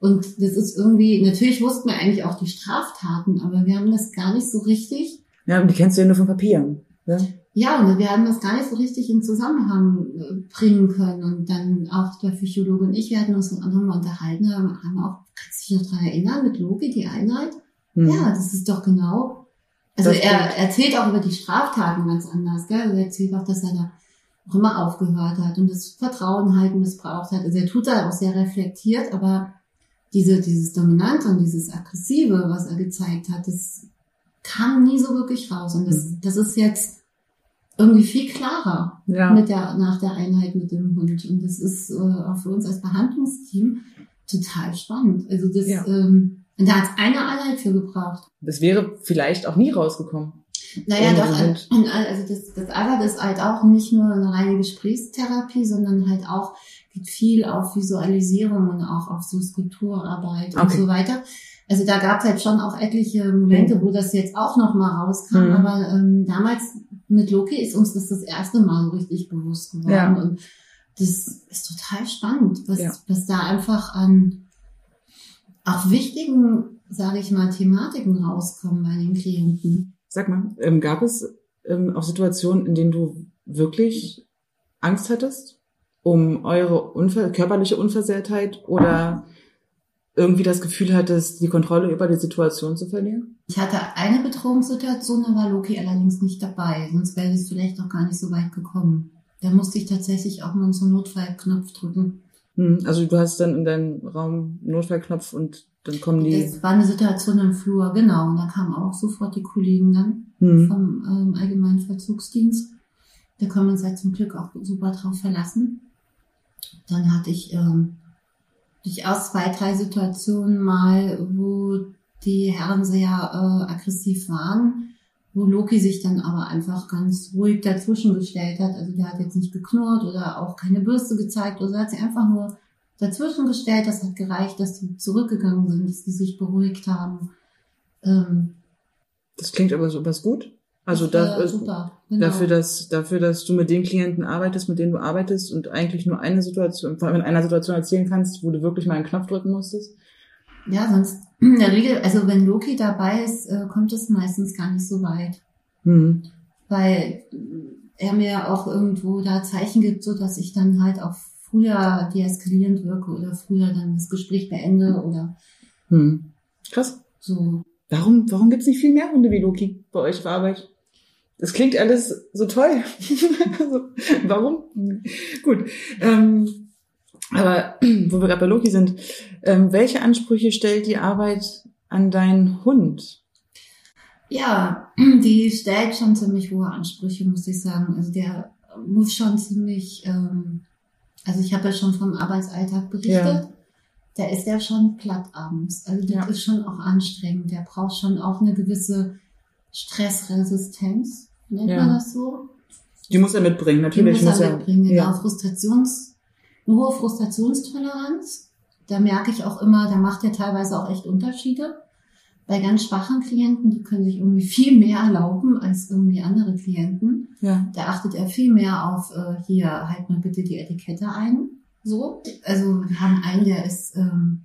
Und das ist irgendwie, natürlich wussten wir eigentlich auch die Straftaten, aber wir haben das gar nicht so richtig Ja, und die kennst du ja nur vom Papier. Ja? ja, und wir haben das gar nicht so richtig in Zusammenhang äh, bringen können. Und dann auch der Psychologe und ich, wir hatten uns dann auch nochmal unterhalten, haben, haben auch, kannst du dich noch dran erinnern, mit Loki, die Einheit? Mhm. Ja, das ist doch genau. Also Das er stimmt. erzählt auch über die Straftaten ganz anders, gell? Also er erzählt auch, dass er da auch immer aufgehört hat und das Vertrauen halt missbraucht hat. Also er tut da auch sehr reflektiert, aber diese, dieses Dominante und dieses Aggressive, was er gezeigt hat, das kam nie so wirklich raus. Und das, Mhm. das ist jetzt irgendwie viel klarer Ja. mit der, nach der Einheit mit dem Hund. Und das ist äh, auch für uns als Behandlungsteam total spannend. Also das, Ja. ähm, und da hat es eine Einheit für gebraucht. Das wäre vielleicht auch nie rausgekommen. Naja, doch, den äh, und, äh, also das, das Arbeit ist halt auch nicht nur eine reine Gesprächstherapie, sondern halt auch geht viel auf Visualisierung und auch auf so Skulpturarbeit und Okay. so weiter. Also da gab es halt schon auch etliche Momente, wo das jetzt auch noch mal rauskam, Mhm. aber ähm, damals mit Loki ist uns das das erste Mal so richtig bewusst geworden Ja. und das ist total spannend, was, Ja. was da einfach an auch wichtigen, sage ich mal, Thematiken rauskommen bei den Klienten. Sag mal, ähm, gab es ähm, auch Situationen, in denen du wirklich Angst hattest um eure unver körperliche Unversehrtheit oder irgendwie das Gefühl hattest, die Kontrolle über die Situation zu verlieren? Ich hatte eine Bedrohungssituation, da war Loki allerdings nicht dabei, sonst wäre es vielleicht noch gar nicht so weit gekommen. Da musste ich tatsächlich auch mal so einen Notfallknopf drücken. Hm, also du hast dann in deinem Raum Notfallknopf und dann kommen die. Das war eine Situation im Flur, genau. Und da kamen auch sofort die Kollegen dann Hm. vom ähm, Allgemeinen Vollzugsdienst. Da können wir uns halt zum Glück auch super drauf verlassen. Dann hatte ich ähm, durchaus zwei, drei Situationen mal, wo die Herren sehr äh, aggressiv waren, wo Loki sich dann aber einfach ganz ruhig dazwischen gestellt hat. Also der hat jetzt nicht geknurrt oder auch keine Bürste gezeigt oder so, hat sich einfach nur dazwischen gestellt. Das hat gereicht, dass die zurückgegangen sind, dass die sich beruhigt haben. Ähm, Das klingt aber so was gut. Also das da, super. Genau. dafür, dass dafür, dass du mit den Klienten arbeitest, mit denen du arbeitest und eigentlich nur eine Situation, vor allem in einer Situation erzählen kannst, wo du wirklich mal einen Knopf drücken musstest. Ja, sonst in der Regel, also wenn Loki dabei ist, äh, kommt es meistens gar nicht so weit. Hm. Weil er mir auch irgendwo da Zeichen gibt, so dass ich dann halt auch früher deeskalierend wirke oder früher dann das Gespräch beende oder Hm. Krass. so. Warum, warum gibt's nicht viel mehr Hunde wie Loki bei euch auf Arbeit? Das klingt alles so toll. warum? Gut. Ähm, aber wo wir gerade bei Loki sind, ähm, welche Ansprüche stellt die Arbeit an deinen Hund? Ja, die stellt schon ziemlich hohe Ansprüche, muss ich sagen. Also der muss schon ziemlich, ähm, also ich habe ja schon vom Arbeitsalltag berichtet. Ja. Da ist der schon platt abends. Also das Ja. ist schon auch anstrengend. Der braucht schon auch eine gewisse Stressresistenz, nennt Ja. man das so? Die muss er mitbringen, Die natürlich. muss er er- mitbringen, genau. Frustrations, eine hohe Frustrationstoleranz. Da merke ich auch immer, da macht er teilweise auch echt Unterschiede. Bei ganz schwachen Klienten, die können sich irgendwie viel mehr erlauben als irgendwie andere Klienten. ja. Da achtet er viel mehr auf, äh, hier, halt mal bitte die Etikette ein. So. Also wir haben einen, der ist, ähm,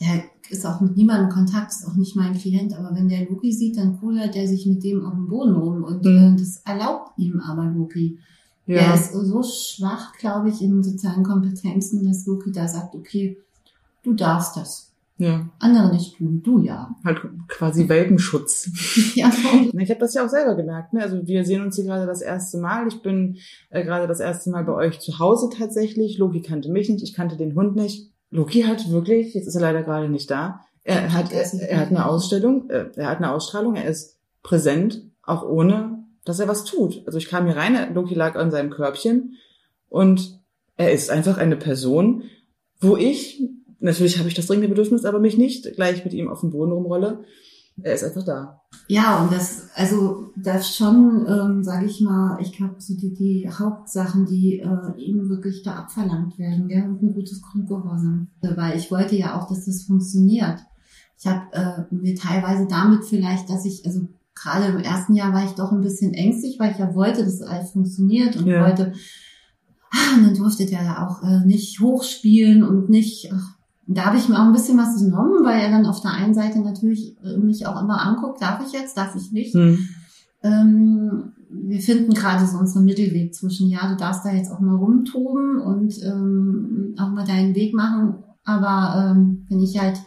der ist auch mit niemandem in Kontakt, ist auch nicht mein Klient, aber wenn der Loki sieht, dann kullert der sich mit dem auf den Boden rum und Mhm. äh, das erlaubt ihm aber Loki. Er Ja. ist so schwach, glaube ich, in sozialen Kompetenzen, dass Loki da sagt, okay, du darfst das. Ja. Andere nicht tun, du ja. Halt quasi Welpenschutz. ja. Ich habe das ja auch selber gemerkt. Ne? Also wir sehen uns hier gerade das erste Mal. Ich bin äh, gerade das erste Mal bei euch zu Hause tatsächlich. Loki kannte mich nicht, ich kannte den Hund nicht. Loki hat wirklich, jetzt ist er leider gerade nicht da, er hat, er, er hat eine Ausstellung, äh, er hat eine Ausstrahlung, er ist präsent, auch ohne, dass er was tut. Also ich kam hier rein, Loki lag an seinem Körbchen und er ist einfach eine Person, wo ich, natürlich habe ich das dringende Bedürfnis, aber mich nicht gleich mit ihm auf den Boden rumrolle. Er ist einfach da. Ja, und das, also das schon, ähm, sage ich mal, ich glaube, so die, die Hauptsachen, die äh, ihm wirklich da abverlangt werden, ja, und ein gutes Grundgehorsam. Weil ich wollte ja auch, dass das funktioniert. Ich habe äh, mir teilweise damit vielleicht, dass ich, also gerade im ersten Jahr war ich doch ein bisschen ängstlich, weil ich ja wollte, dass alles funktioniert und Ja. wollte, ah, und dann durfte der ja auch äh, nicht hochspielen und nicht, ach, da habe ich mir auch ein bisschen was genommen, weil er dann auf der einen Seite natürlich äh, mich auch immer anguckt, darf ich jetzt, darf ich nicht. Hm. Ähm, wir finden gerade so unseren Mittelweg zwischen, ja, du darfst da jetzt auch mal rumtoben und ähm, auch mal deinen Weg machen, aber ähm, wenn ich halt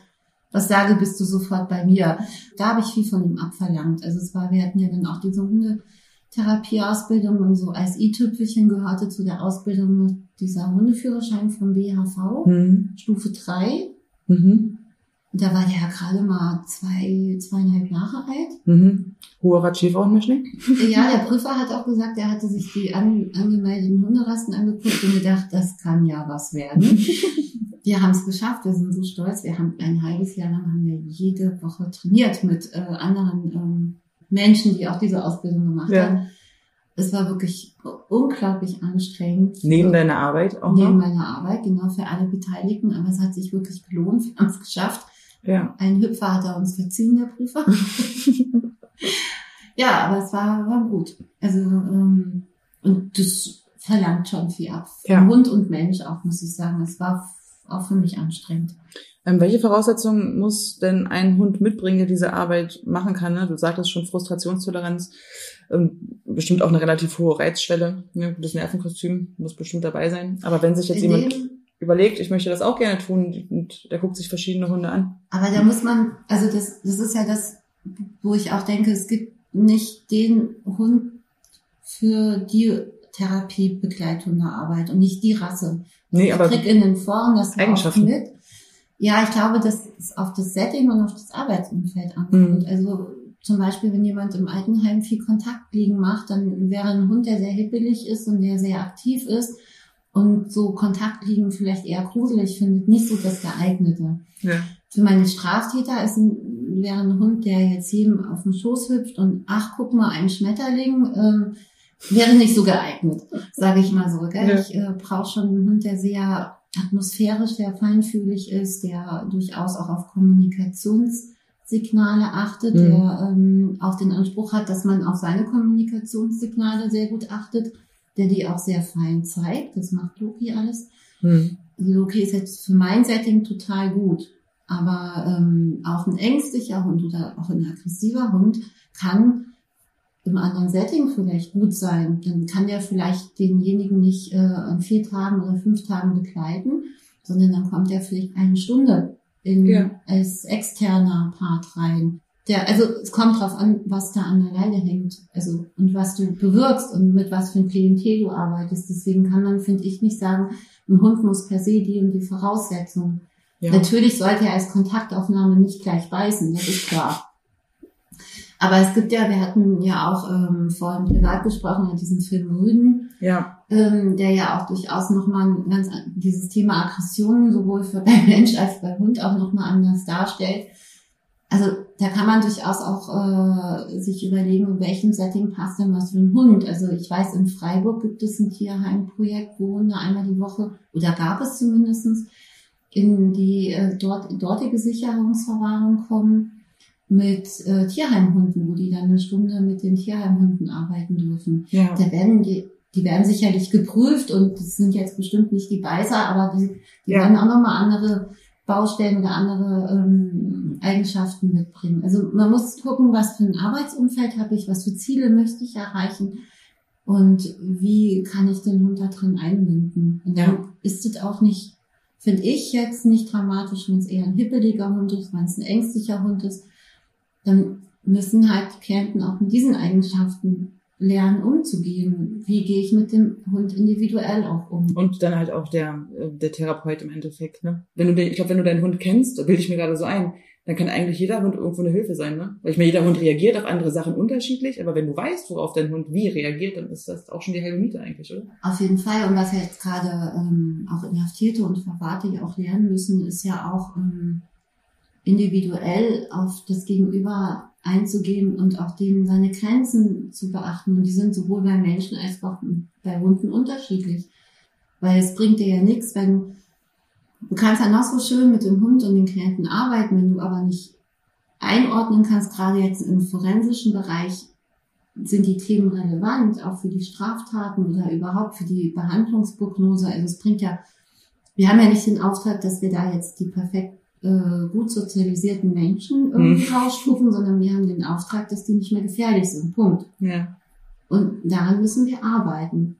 was sage, bist du sofort bei mir. Da habe ich viel von ihm abverlangt. Also es war, wir hatten ja dann auch diese Hundetherapieausbildung und so als i-Tüpfelchen gehörte zu der Ausbildung dieser Hundeführerschein vom BHV, Hm. Stufe 3. Mhm. Und da war der ja gerade mal zwei, zweieinhalb Jahre alt. Mhm. Hoher Schäferhundmischling? Ja, der Prüfer hat auch gesagt, er hatte sich die an, angemeldeten Hunderassen angeguckt und gedacht, das kann ja was werden. Wir haben es geschafft, wir sind so stolz. Wir haben ein halbes Jahr lang haben wir jede Woche trainiert mit äh, anderen ähm, Menschen, die auch diese Ausbildung gemacht Ja. haben. Es war wirklich unglaublich anstrengend. Neben deiner Arbeit auch Neben noch? meiner Arbeit, genau für alle Beteiligten, aber es hat sich wirklich gelohnt. Wir haben es geschafft. Ja. Ein Hüpfer hat er uns verziehen, der Prüfer. ja, aber es war, war gut. Also, ähm, und das verlangt schon viel ab. Ja. Hund und Mensch auch, muss ich sagen. Es war auch für mich anstrengend. Ähm, welche Voraussetzungen muss denn ein Hund mitbringen, der diese Arbeit machen kann? Ne? Du sagtest schon Frustrationstoleranz, ähm, bestimmt auch eine relativ hohe Reizschwelle. Ne? Das Nervenkostüm muss bestimmt dabei sein. Aber wenn sich jetzt In jemand überlegt, ich möchte das auch gerne tun, und der guckt sich verschiedene Hunde an. Aber da muss man, also das, das ist ja das, wo ich auch denke, es gibt nicht den Hund für die Therapiebegleithundearbeit und nicht die Rasse. Nee, ich aber krieg in den Foren das auch Eigenschaften. mit. Ja, ich glaube, dass es auf das Setting und auf das Arbeitsumfeld ankommt. Mhm. Also zum Beispiel, wenn jemand im Altenheim viel Kontakt liegen macht, dann wäre ein Hund, der sehr hippelig ist und der sehr aktiv ist und so Kontakt liegen vielleicht eher gruselig findet, nicht so das geeignete. ja. Für meine Straftäter ist ein, wäre ein Hund, der jetzt jedem auf den Schoß hüpft und ach, guck mal, ein Schmetterling, ähm, wäre nicht so geeignet, sage ich mal so. Gell? Ja. Ich äh, brauche schon einen Hund, der sehr atmosphärisch, sehr feinfühlig ist, der durchaus auch auf Kommunikationssignale achtet, Mhm. der ähm, auch den Anspruch hat, dass man auf seine Kommunikationssignale sehr gut achtet, der die auch sehr fein zeigt. Das macht Loki alles. Hm. Loki ist jetzt für mein Setting total gut. Aber ähm, auch ein ängstlicher Hund oder auch ein aggressiver Hund kann im anderen Setting vielleicht gut sein. Dann kann der vielleicht denjenigen nicht äh, an vier Tagen oder fünf Tagen begleiten, sondern dann kommt er vielleicht eine Stunde in, Ja. als externer Part rein. Der, also es kommt drauf an, was da an der Leine hängt, also und was du bewirkst und mit was für ein Klientel du arbeitest. Deswegen kann man, finde ich, nicht sagen, ein Hund muss per se die und die Voraussetzungen. Ja. Natürlich sollte er als Kontaktaufnahme nicht gleich beißen, das ist klar. Aber es gibt ja, wir hatten ja auch ähm, vorhin privat gesprochen, ja, diesen Film Rüden, ja. ähm, der ja auch durchaus nochmal ganz dieses Thema Aggressionen sowohl für bei Mensch als bei Hund auch nochmal anders darstellt. Also da kann man durchaus auch äh, sich überlegen, in welchem Setting passt denn was für ein Hund. Also ich weiß, in Freiburg gibt es ein Tierheimprojekt, wo Hunde einmal die Woche, oder gab es zumindestens in die äh, dort, dortige Sicherungsverwahrung kommen mit äh, Tierheimhunden, wo die dann eine Stunde mit den Tierheimhunden arbeiten dürfen. Ja. Da werden die, die werden sicherlich geprüft und das sind jetzt bestimmt nicht die Beißer, aber die, die Ja. werden auch nochmal andere Baustellen oder andere ähm, Eigenschaften mitbringen. Also man muss gucken, was für ein Arbeitsumfeld habe ich, was für Ziele möchte ich erreichen und wie kann ich den Hund da drin einbinden. Und dann Ja. ist es auch nicht finde ich jetzt nicht dramatisch, wenn es eher ein hippeliger Hund ist, wenn es ein ängstlicher Hund ist. Dann müssen halt Klienten auch mit diesen Eigenschaften lernen umzugehen. Wie gehe ich mit dem Hund individuell auch um? Und dann halt auch der, äh, der Therapeut im Endeffekt, ne? Wenn du den, ich glaube, wenn du deinen Hund kennst, da bilde ich mir gerade so ein, dann kann eigentlich jeder Hund irgendwo eine Hilfe sein, ne? Weil ich meine, jeder Hund reagiert auf andere Sachen unterschiedlich, aber wenn du weißt, worauf dein Hund wie reagiert, dann ist das auch schon die halbe Miete eigentlich, oder? Auf jeden Fall. Und was jetzt gerade ähm, auch Inhaftierte und Verwahrte ja auch lernen müssen, ist ja auch ähm, individuell auf das Gegenüber einzugehen und auch denen seine Grenzen zu beachten. Und die sind sowohl bei Menschen als auch bei Hunden unterschiedlich. Weil es bringt dir ja nichts, wenn du kannst ja noch so schön mit dem Hund und den Klienten arbeiten, wenn du aber nicht einordnen kannst, gerade jetzt im forensischen Bereich, sind die Themen relevant, auch für die Straftaten oder überhaupt für die Behandlungsprognose. Also es bringt ja, wir haben ja nicht den Auftrag, dass wir da jetzt die perfekt äh, gut sozialisierten Menschen irgendwie hm. rausstufen, sondern wir haben den Auftrag, dass die nicht mehr gefährlich sind. Punkt. Ja. Und daran müssen wir arbeiten.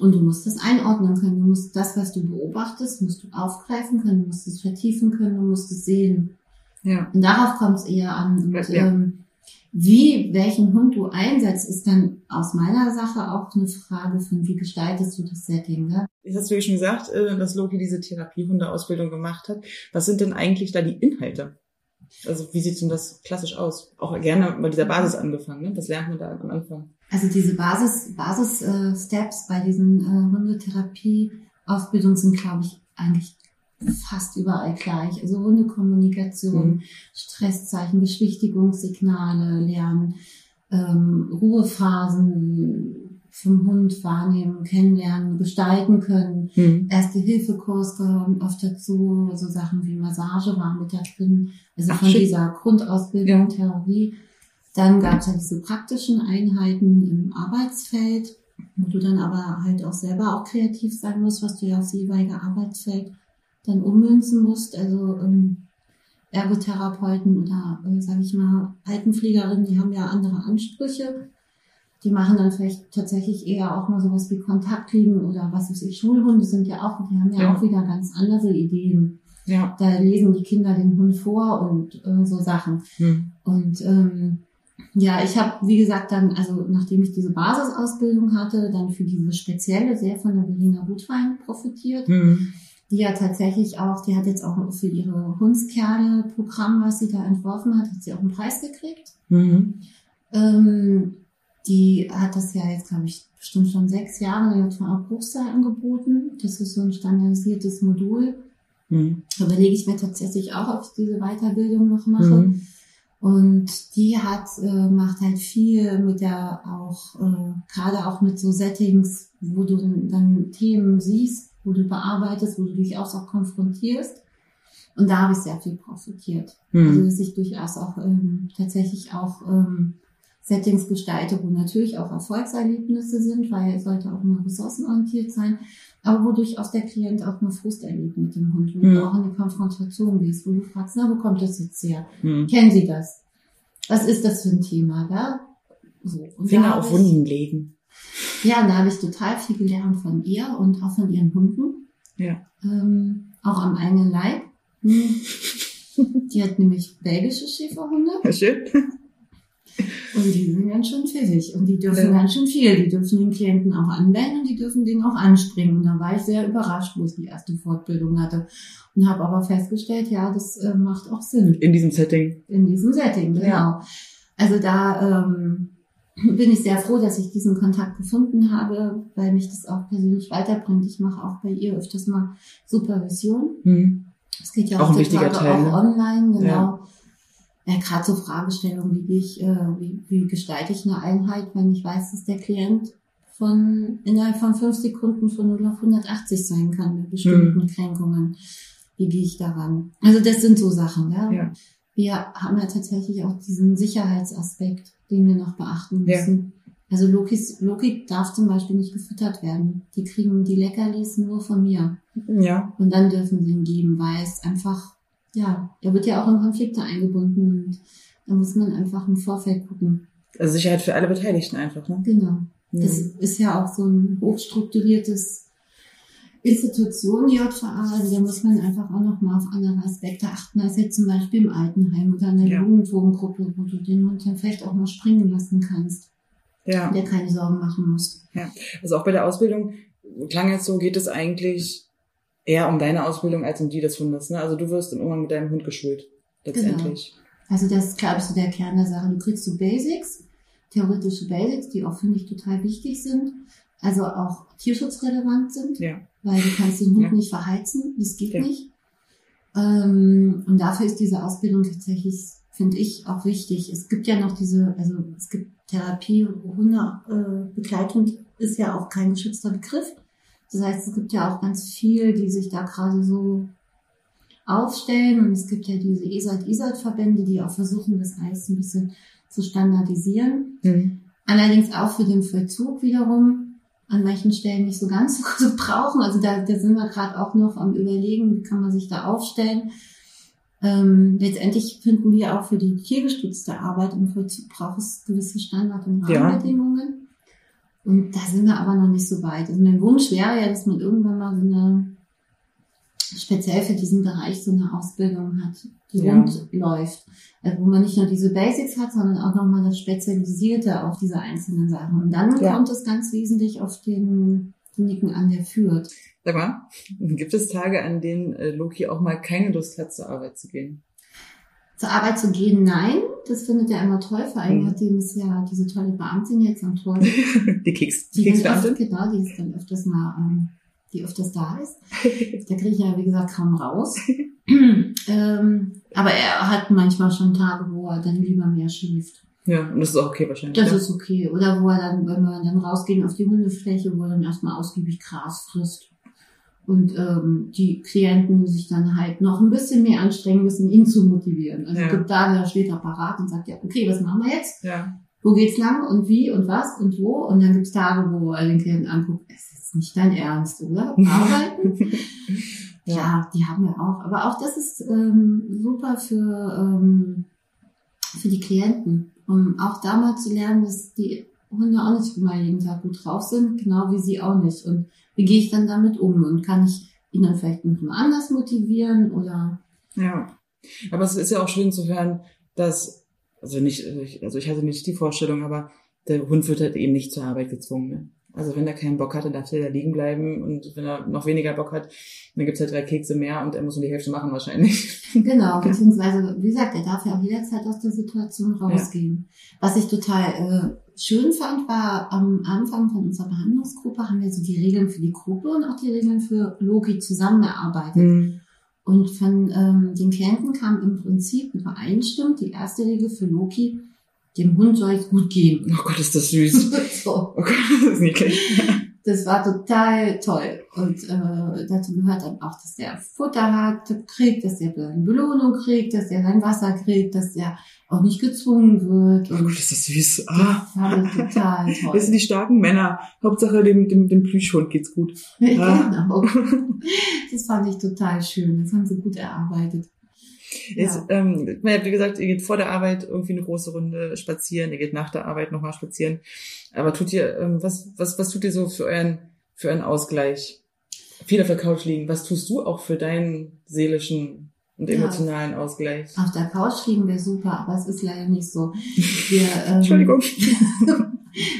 Und du musst das einordnen können. Du musst das, was du beobachtest, musst du aufgreifen können, du musst es vertiefen können, du musst es sehen. Ja. Und darauf kommt es eher an. Und, ja. ähm, wie, welchen Hund du einsetzt, ist dann aus meiner Sache auch eine Frage von, wie gestaltest du das Setting. Ne? Ich hast du ja schon gesagt, äh, dass Loki diese Therapiehundeausbildung gemacht hat. Was sind denn eigentlich da die Inhalte? Also wie sieht denn das klassisch aus? Auch gerne bei dieser Basis angefangen. Ne? Was lernt man da am Anfang? Also diese Basis, Basis äh, Steps bei diesen äh, Hundetherapie-Ausbildungen sind, glaube ich, eigentlich fast überall gleich. Also Hundekommunikation, mhm. Stresszeichen, Beschwichtigungssignale lernen, ähm, Ruhephasen vom Hund wahrnehmen, kennenlernen, gestalten können. Mhm. Erste Hilfekurs gehören oft dazu, so Sachen wie Massage waren mit da drin. Also Ach, von shit. dieser Grundausbildung, ja. Theorie. Dann gab es ja diese praktischen Einheiten im Arbeitsfeld, wo du dann aber halt auch selber auch kreativ sein musst, was du ja aufs jeweilige Arbeitsfeld dann ummünzen musst. Also ähm, Ergotherapeuten oder, äh, sage ich mal, Altenpflegerinnen, die haben ja andere Ansprüche. Die machen dann vielleicht tatsächlich eher auch mal sowas wie Kontaktliegen oder was weiß ich, Schulhunde sind ja auch, die haben ja, ja. auch wieder ganz andere Ideen. Ja. Da lesen die Kinder den Hund vor und äh, so Sachen. Hm. Und ähm, ja, ich habe, wie gesagt, dann, also nachdem ich diese Basisausbildung hatte, dann für diese spezielle sehr von der Berliner Gutwein profitiert. Hm die ja tatsächlich auch, die hat jetzt auch für ihre Hundskerle-Programm, was sie da entworfen hat, hat sie auch einen Preis gekriegt. Mhm. Ähm, die hat das ja jetzt, glaube ich, bestimmt schon sechs Jahre, die hat von auch Bruchsal angeboten. Das ist so ein standardisiertes Modul. Mhm. Da überlege ich mir tatsächlich auch, ob ich diese Weiterbildung noch mache. Mhm. Und die hat, äh, macht halt viel mit der auch, äh, gerade auch mit so Settings, wo du dann Themen siehst, wo du bearbeitest, wo du durchaus auch konfrontierst. Und da habe ich sehr viel profitiert. Mhm. Also dass ich durchaus auch ähm, tatsächlich auch ähm, Settings gestalte, wo natürlich auch Erfolgserlebnisse sind, weil es sollte auch immer ressourcenorientiert sein, aber wo durchaus der Klient auch nur Frust erlebt mit dem Hund, wo mhm. du auch in die Konfrontation gehst, wo du fragst, na, wo kommt das jetzt her? Mhm. Kennen Sie das? Was ist das für ein Thema? Ja? So. Finger auf Wunden legen. Ja, da habe ich total viel gelernt von ihr und auch von ihren Hunden. Ja. Ähm, auch am eigenen Leib. Hm. Die hat nämlich belgische Schäferhunde. Ja, schön. Und die sind ganz schön pfiffig und die dürfen ja. ganz schön viel. Die dürfen den Klienten auch anbellen und die dürfen den auch anspringen. Und da war ich sehr überrascht, wo ich die erste Fortbildung hatte. Und habe aber festgestellt, ja, das äh, macht auch Sinn. In diesem Setting. In diesem Setting, genau. Ja. Also da ähm, bin ich sehr froh, dass ich diesen Kontakt gefunden habe, weil mich das auch persönlich weiterbringt. Ich mache auch bei ihr öfters mal Supervision. Hm. Es geht ja auch, auch Teil, auch ne? online, genau. Ja. Ja, gerade so Fragestellungen, wie, gehe ich, äh, wie, wie gestalte ich eine Einheit, wenn ich weiß, dass der Klient von innerhalb von fünf Sekunden von 0 auf 180 sein kann mit bestimmten hm. Kränkungen. Wie gehe ich daran? Also das sind so Sachen, ja. ja. Wir haben ja tatsächlich auch diesen Sicherheitsaspekt den wir noch beachten müssen. Ja. Also Lokis, Loki darf zum Beispiel nicht gefüttert werden. Die kriegen die Leckerlis nur von mir. Ja. Und dann dürfen sie ihn geben, weil es einfach, ja, er wird ja auch in Konflikte eingebunden und da muss man einfach im Vorfeld gucken. Also Sicherheit für alle Beteiligten einfach, ne? Genau. Mhm. Das ist ja auch so ein hochstrukturiertes Institutionen JVA, also da muss man einfach auch noch mal auf andere Aspekte achten, als jetzt zum Beispiel im Altenheim oder in der Ja. Jugendwogengruppe, wo du den Hund dann vielleicht auch mal springen lassen kannst, Ja. der keine Sorgen machen muss. Also auch bei der Ausbildung klang jetzt so, geht es eigentlich eher um deine Ausbildung als um die des Hundes. Ne? Also du wirst im Umgang mit deinem Hund geschult. Letztendlich. Also das ist, glaube ich, so der Kern der Sache. Du kriegst so Basics, theoretische Basics, die auch, finde ich, total wichtig sind. Also auch tierschutzrelevant sind, Ja. weil du kannst den Hund Ja. nicht verheizen, das geht Ja. nicht. Ähm, und dafür ist diese Ausbildung tatsächlich, finde ich, auch wichtig. Es gibt ja noch diese, also es gibt Therapie, Hundebegleitung äh, Begleitung ist ja auch kein geschützter Begriff. Das heißt, es gibt ja auch ganz viel, die sich da gerade so aufstellen. Und es gibt ja diese E ESAT-ISAT-Verbände, die auch versuchen, das alles ein bisschen zu standardisieren. Mhm. Allerdings auch für den Vollzug wiederum an manchen Stellen nicht so ganz so brauchen. Also da, da sind wir gerade auch noch am Überlegen, wie kann man sich da aufstellen. Ähm, letztendlich finden wir auch für die tiergestützte Arbeit im Vollzug braucht es gewisse Standard- und Ja. Rahmenbedingungen. Und da sind wir aber noch nicht so weit. Also mein Wunsch wäre ja, dass man irgendwann mal so eine, speziell für diesen Bereich so eine Ausbildung hat, die Ja. rund läuft. Also wo man nicht nur diese Basics hat, sondern auch nochmal das Spezialisierte auf diese einzelnen Sachen. Und dann Ja. kommt es ganz wesentlich auf den Kliniken an, der führt. Sag mal, gibt es Tage, an denen äh, Loki auch mal keine Lust hat, zur Arbeit zu gehen? Zur Arbeit zu gehen, nein, das findet er immer toll. Vor allem Mhm. nachdem es ja diese tolle Beamtin jetzt am Tor Die Keks, Die öfter, Keksbeamtin? genau, die ist dann öfters mal, ähm, die öfters da ist. Da kriege ich ja, wie gesagt, kaum raus. ähm, aber er hat manchmal schon Tage, wo er dann lieber mehr schläft. Ja, und das ist auch okay wahrscheinlich. Das ja. ist okay. Oder wo er dann, wenn wir dann rausgehen auf die Hundefläche, wo er dann erstmal ausgiebig Gras frisst. Und ähm, die Klienten sich dann halt noch ein bisschen mehr anstrengen müssen, ihn zu motivieren. Also Ja. gibt da, der steht da parat und sagt, ja, okay, was machen wir jetzt? ja. Wo geht's lang und wie und was und wo. Und dann gibt's Tage, wo er den Klienten anguckt, es ist nicht dein Ernst, oder? Arbeiten? ja, die haben wir auch. Aber auch das ist ähm, super für, ähm, für die Klienten, um auch da mal zu lernen, dass die Hunde auch nicht immer jeden Tag gut drauf sind, genau wie sie auch nicht. Und wie gehe ich dann damit um? Und kann ich ihn dann vielleicht mal anders motivieren oder Ja. Aber es ist ja auch schön zu hören, dass, also nicht, also ich hatte nicht die Vorstellung, aber der Hund wird halt eben nicht zur Arbeit gezwungen. Ne? Also wenn er keinen Bock hat, dann darf er da liegen bleiben und wenn er noch weniger Bock hat, dann gibt's halt drei Kekse mehr und er muss nur die Hälfte machen wahrscheinlich. Genau, beziehungsweise, wie gesagt, er darf ja auch jederzeit aus der Situation rausgehen. Was ich total äh, schön fand, war am Anfang von unserer Behandlungsgruppe haben wir so die Regeln für die Gruppe und auch die Regeln für Logi zusammen erarbeitet. Und von ähm, den Klienten kam im Prinzip übereinstimmend die erste Regel für Loki, dem Hund soll es gut gehen. Oh Gott, ist das süß. so. Oh Gott, das ist niedlich. Das war total toll. Und äh, dazu gehört dann auch, dass der Futter hat, kriegt, dass der eine Belohnung kriegt, dass der sein Wasser kriegt, dass der auch nicht gezwungen wird. Oh Und ist das süß. Ah. das fand ich total Das toll. sind die starken Männer. Hauptsache dem, dem, dem Plüschhund geht's gut. genau. Das fand ich total schön. Das haben sie gut erarbeitet. Jetzt, Ja. ähm, man hat, wie gesagt, ihr geht vor der Arbeit irgendwie eine große Runde spazieren, ihr geht nach der Arbeit nochmal spazieren. Aber tut ihr, ähm, was, was, was tut ihr so für euren, für einen Ausgleich? Viel auf der Couch liegen. Was tust du auch für deinen seelischen und Ja. emotionalen Ausgleich? Auf der Couch liegen wäre super, aber es ist leider nicht so. Wir, ähm, Entschuldigung.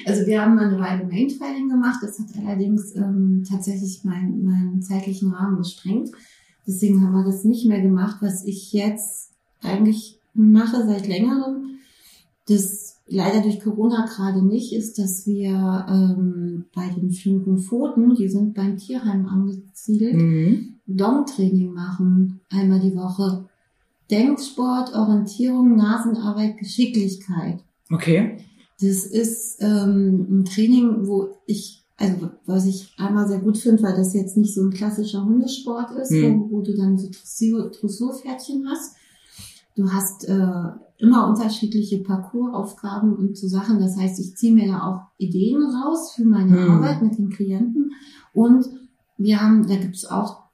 Also wir haben mal eine Weile Maintrailing gemacht. Das hat allerdings ähm, tatsächlich meinen meinen zeitlichen Rahmen gesprengt. Deswegen haben wir das nicht mehr gemacht. Was ich jetzt eigentlich mache seit längerem, das leider durch Corona gerade nicht, ist, dass wir ähm, bei den flinken Pfoten, die sind beim Tierheim angesiedelt, Mhm. Dom-Training machen, einmal die Woche. Denksport, Orientierung, Nasenarbeit, Geschicklichkeit. Okay. Das ist ähm, ein Training, wo ich, also was ich einmal sehr gut finde, weil das jetzt nicht so ein klassischer Hundesport ist, Mhm. wo, wo du dann so Dressur, Dressurpferdchen hast. Du hast äh, immer unterschiedliche Parcoursaufgaben und so Sachen. Das heißt, ich ziehe mir da auch Ideen raus für meine Mhm. Arbeit mit den Klienten. Und wir haben, da gibt es auch,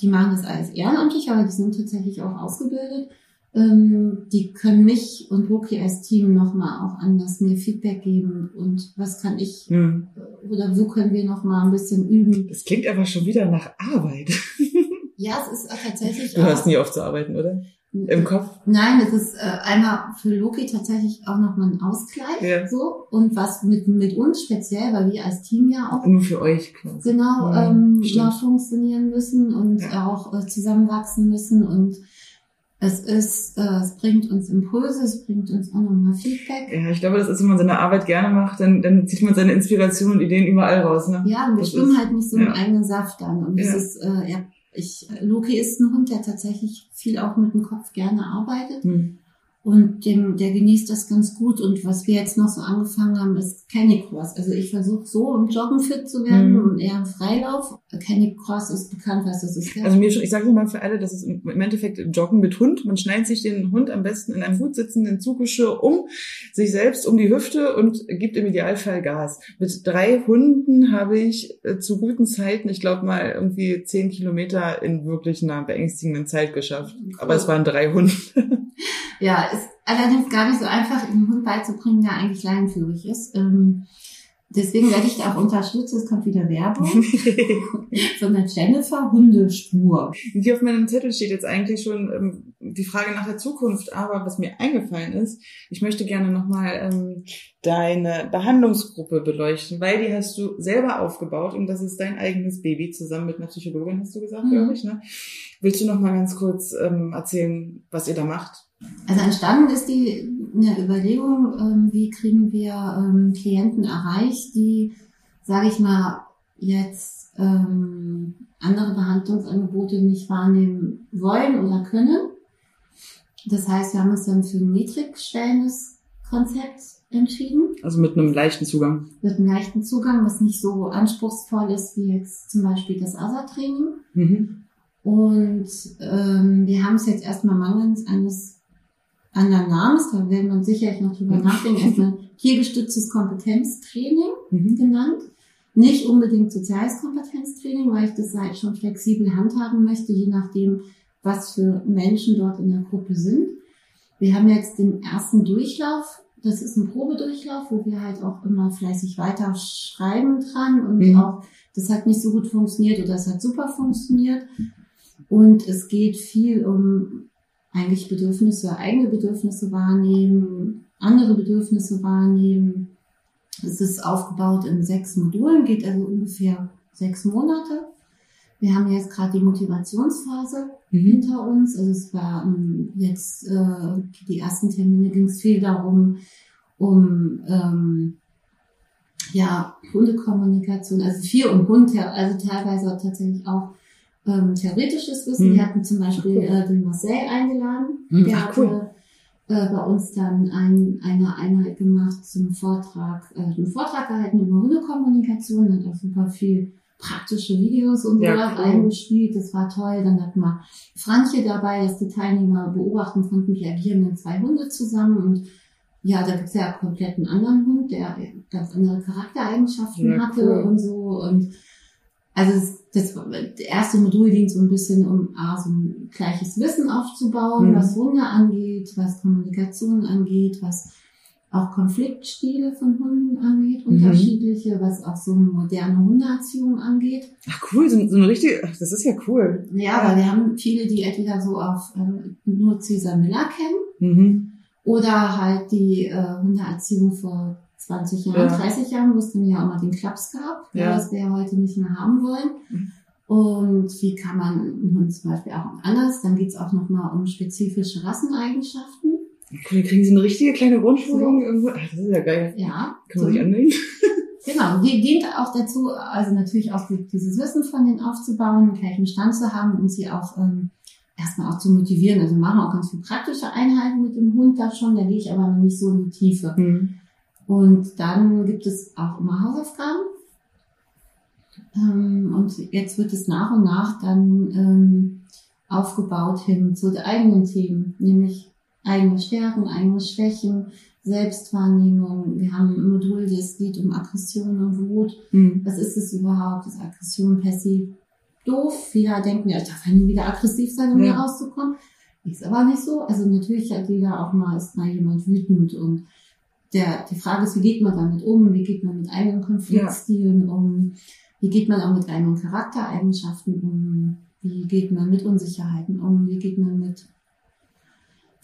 die machen das alles ehrenamtlich, aber die sind tatsächlich auch ausgebildet. Ähm, die können mich und Loki als Team nochmal auch anders mir Feedback geben und was kann ich Hm. oder wo können wir nochmal ein bisschen üben. Das klingt aber schon wieder nach Arbeit. Ja, es ist auch tatsächlich Du hörst nie auf zu arbeiten, oder? Im Kopf? Nein, es ist äh, einmal für Loki tatsächlich auch nochmal ein Ausgleich. Ja. So. Und was mit, mit uns speziell, weil wir als Team ja auch Nur für euch quasi. genau Ja, ähm, stimmt. noch funktionieren müssen und Ja. auch äh, zusammenwachsen müssen. Und es ist, äh, es bringt uns Impulse, es bringt uns auch nochmal Feedback. Ja, ich glaube, das ist, wenn man seine Arbeit gerne macht, dann, dann zieht man seine Inspiration und Ideen überall raus. Ne? Ja, und wir Das schwimmen ist- halt nicht so im ja. eigenen Saft an. Und Ja. es ist, äh, ja, ich, Loki ist ein Hund, der tatsächlich viel auch mit dem Kopf gerne arbeitet. Hm. Und dem, der genießt das ganz gut. Und was wir jetzt noch so angefangen haben, ist Canicross. Also ich versuche so im Joggen fit zu werden Mhm. und eher im Freilauf. Canicross ist bekannt, was das ist. Ja? Also mir schon, ich sage mal für alle, das ist im Endeffekt Joggen mit Hund. Man schneidet sich den Hund am besten in einem gut sitzenden Zuggeschirr um, sich selbst um die Hüfte und gibt im Idealfall Gas. Mit drei Hunden habe ich äh, zu guten Zeiten, ich glaube mal irgendwie zehn Kilometer in wirklich einer beängstigenden Zeit geschafft. Aber es waren drei Hunde. ja, ist allerdings gar nicht so einfach, einen Hund beizubringen, der eigentlich leinenführig ist. Ähm, deswegen werde ich da auch unterstützt. Es kommt wieder Werbung von der Jennifer Hundespur. Hier auf meinem Zettel steht jetzt eigentlich schon ähm, die Frage nach der Zukunft, aber was mir eingefallen ist, ich möchte gerne nochmal ähm, deine Behandlungsgruppe beleuchten, weil die hast du selber aufgebaut und das ist dein eigenes Baby, zusammen mit einer Psychologin, hast du gesagt, Mhm. glaube ich. Ne? Willst du nochmal ganz kurz ähm, erzählen, was ihr da macht? Also entstanden ist die eine Überlegung, ähm, wie kriegen wir ähm, Klienten erreicht, die, sage ich mal, jetzt ähm, andere Behandlungsangebote nicht wahrnehmen wollen oder können. Das heißt, wir haben uns dann für ein niedrigschwellendes Konzept entschieden, Also mit einem leichten Zugang. mit einem leichten Zugang, was nicht so anspruchsvoll ist wie jetzt zum Beispiel das ASA-Training. Mhm. Und ähm, wir haben es jetzt erstmal mangels eines anderen Namens, da werden wir sicherlich noch drüber nachdenken, erstmal tiergestütztes Kompetenztraining Mhm. genannt. Nicht unbedingt soziales Kompetenztraining, weil ich das halt schon flexibel handhaben möchte, je nachdem, was für Menschen dort in der Gruppe sind. Wir haben jetzt den ersten Durchlauf. Das ist ein Probedurchlauf, wo wir halt auch immer fleißig weiter schreiben dran und Mhm. auch, das hat nicht so gut funktioniert oder es hat super funktioniert. Und es geht viel um eigentlich Bedürfnisse, eigene Bedürfnisse wahrnehmen, andere Bedürfnisse wahrnehmen. Es ist aufgebaut in sechs Modulen, geht also ungefähr sechs Monate. Wir haben jetzt gerade die Motivationsphase Mhm. hinter uns. Also es war ähm, jetzt äh, die ersten Termine ging es viel darum, um ähm, ja Hundekommunikation, also viel um Hund, also teilweise tatsächlich auch ähm, theoretisches Wissen. Mhm. Wir hatten zum Beispiel cool. äh, den Marcel eingeladen. Mhm. Der Ach, hatte cool. äh, bei uns dann ein, eine Einheit gemacht zum Vortrag, äh, einen Vortrag gehalten über Hundekommunikation, hat auch super viel praktische Videos und so Ja, cool. reingespielt. Das war toll. Dann hatten wir Franche dabei, dass die Teilnehmer beobachten konnten, wie agieren denn zwei Hunde zusammen. Und ja, da gibt's ja komplett einen anderen Hund, der ganz andere Charaktereigenschaften Ja, hatte cool. und so. Und also das, das erste Modul dient so ein bisschen um ah, so ein gleiches Wissen aufzubauen, Mhm. was Hunde angeht, was Kommunikation angeht, was auch Konfliktstile von Hunden angeht, Mhm. unterschiedliche, was auch so moderne Hundeerziehung angeht. Ach cool, so, so eine richtige, ach, das ist ja cool. Ja, weil wir haben viele, die entweder so auf äh, nur Cesar Miller kennen Mhm. oder halt die äh, Hundeerziehung vor 20 Jahren, Ja. 30 Jahren, wo es dann ja auch mal den Klaps gab, Ja. was wir ja heute nicht mehr haben wollen. Mhm. Und wie kann man einen Hund zum Beispiel auch anders? Dann geht's auch nochmal um spezifische Rasseneigenschaften. Cool, kriegen sie eine richtige kleine Grundschulung irgendwo? Ach, das ist ja geil. Ja, Kann man sich anmelden? Genau, die dient auch dazu, also natürlich auch die- dieses Wissen von denen aufzubauen, einen gleichen Stand zu haben und sie auch ähm, erstmal auch zu motivieren. Also wir machen auch ganz viel praktische Einheiten mit dem Hund da schon, da gehe ich aber noch nicht so in die Tiefe. Mhm. Und dann gibt es auch immer Hausaufgaben. Ähm, und jetzt wird es nach und nach dann ähm, aufgebaut hin zu den eigenen Themen, nämlich eigene Stärken, eigene Schwächen, Selbstwahrnehmung. Wir haben ein Modul, das geht um Aggression und Wut. Mhm. Was ist es überhaupt? Ist Aggression se doof? Viele denken, ja, ich darf ja nie wieder aggressiv sein, um Ja. hier rauszukommen. Ist aber nicht so. Also natürlich hat jeder auch mal, ist mal jemand wütend und der, die Frage ist, wie geht man damit um? Wie geht man mit eigenen Konfliktstilen ja. um? Wie geht man auch mit eigenen Charaktereigenschaften um? Wie geht man mit Unsicherheiten um? Wie geht man mit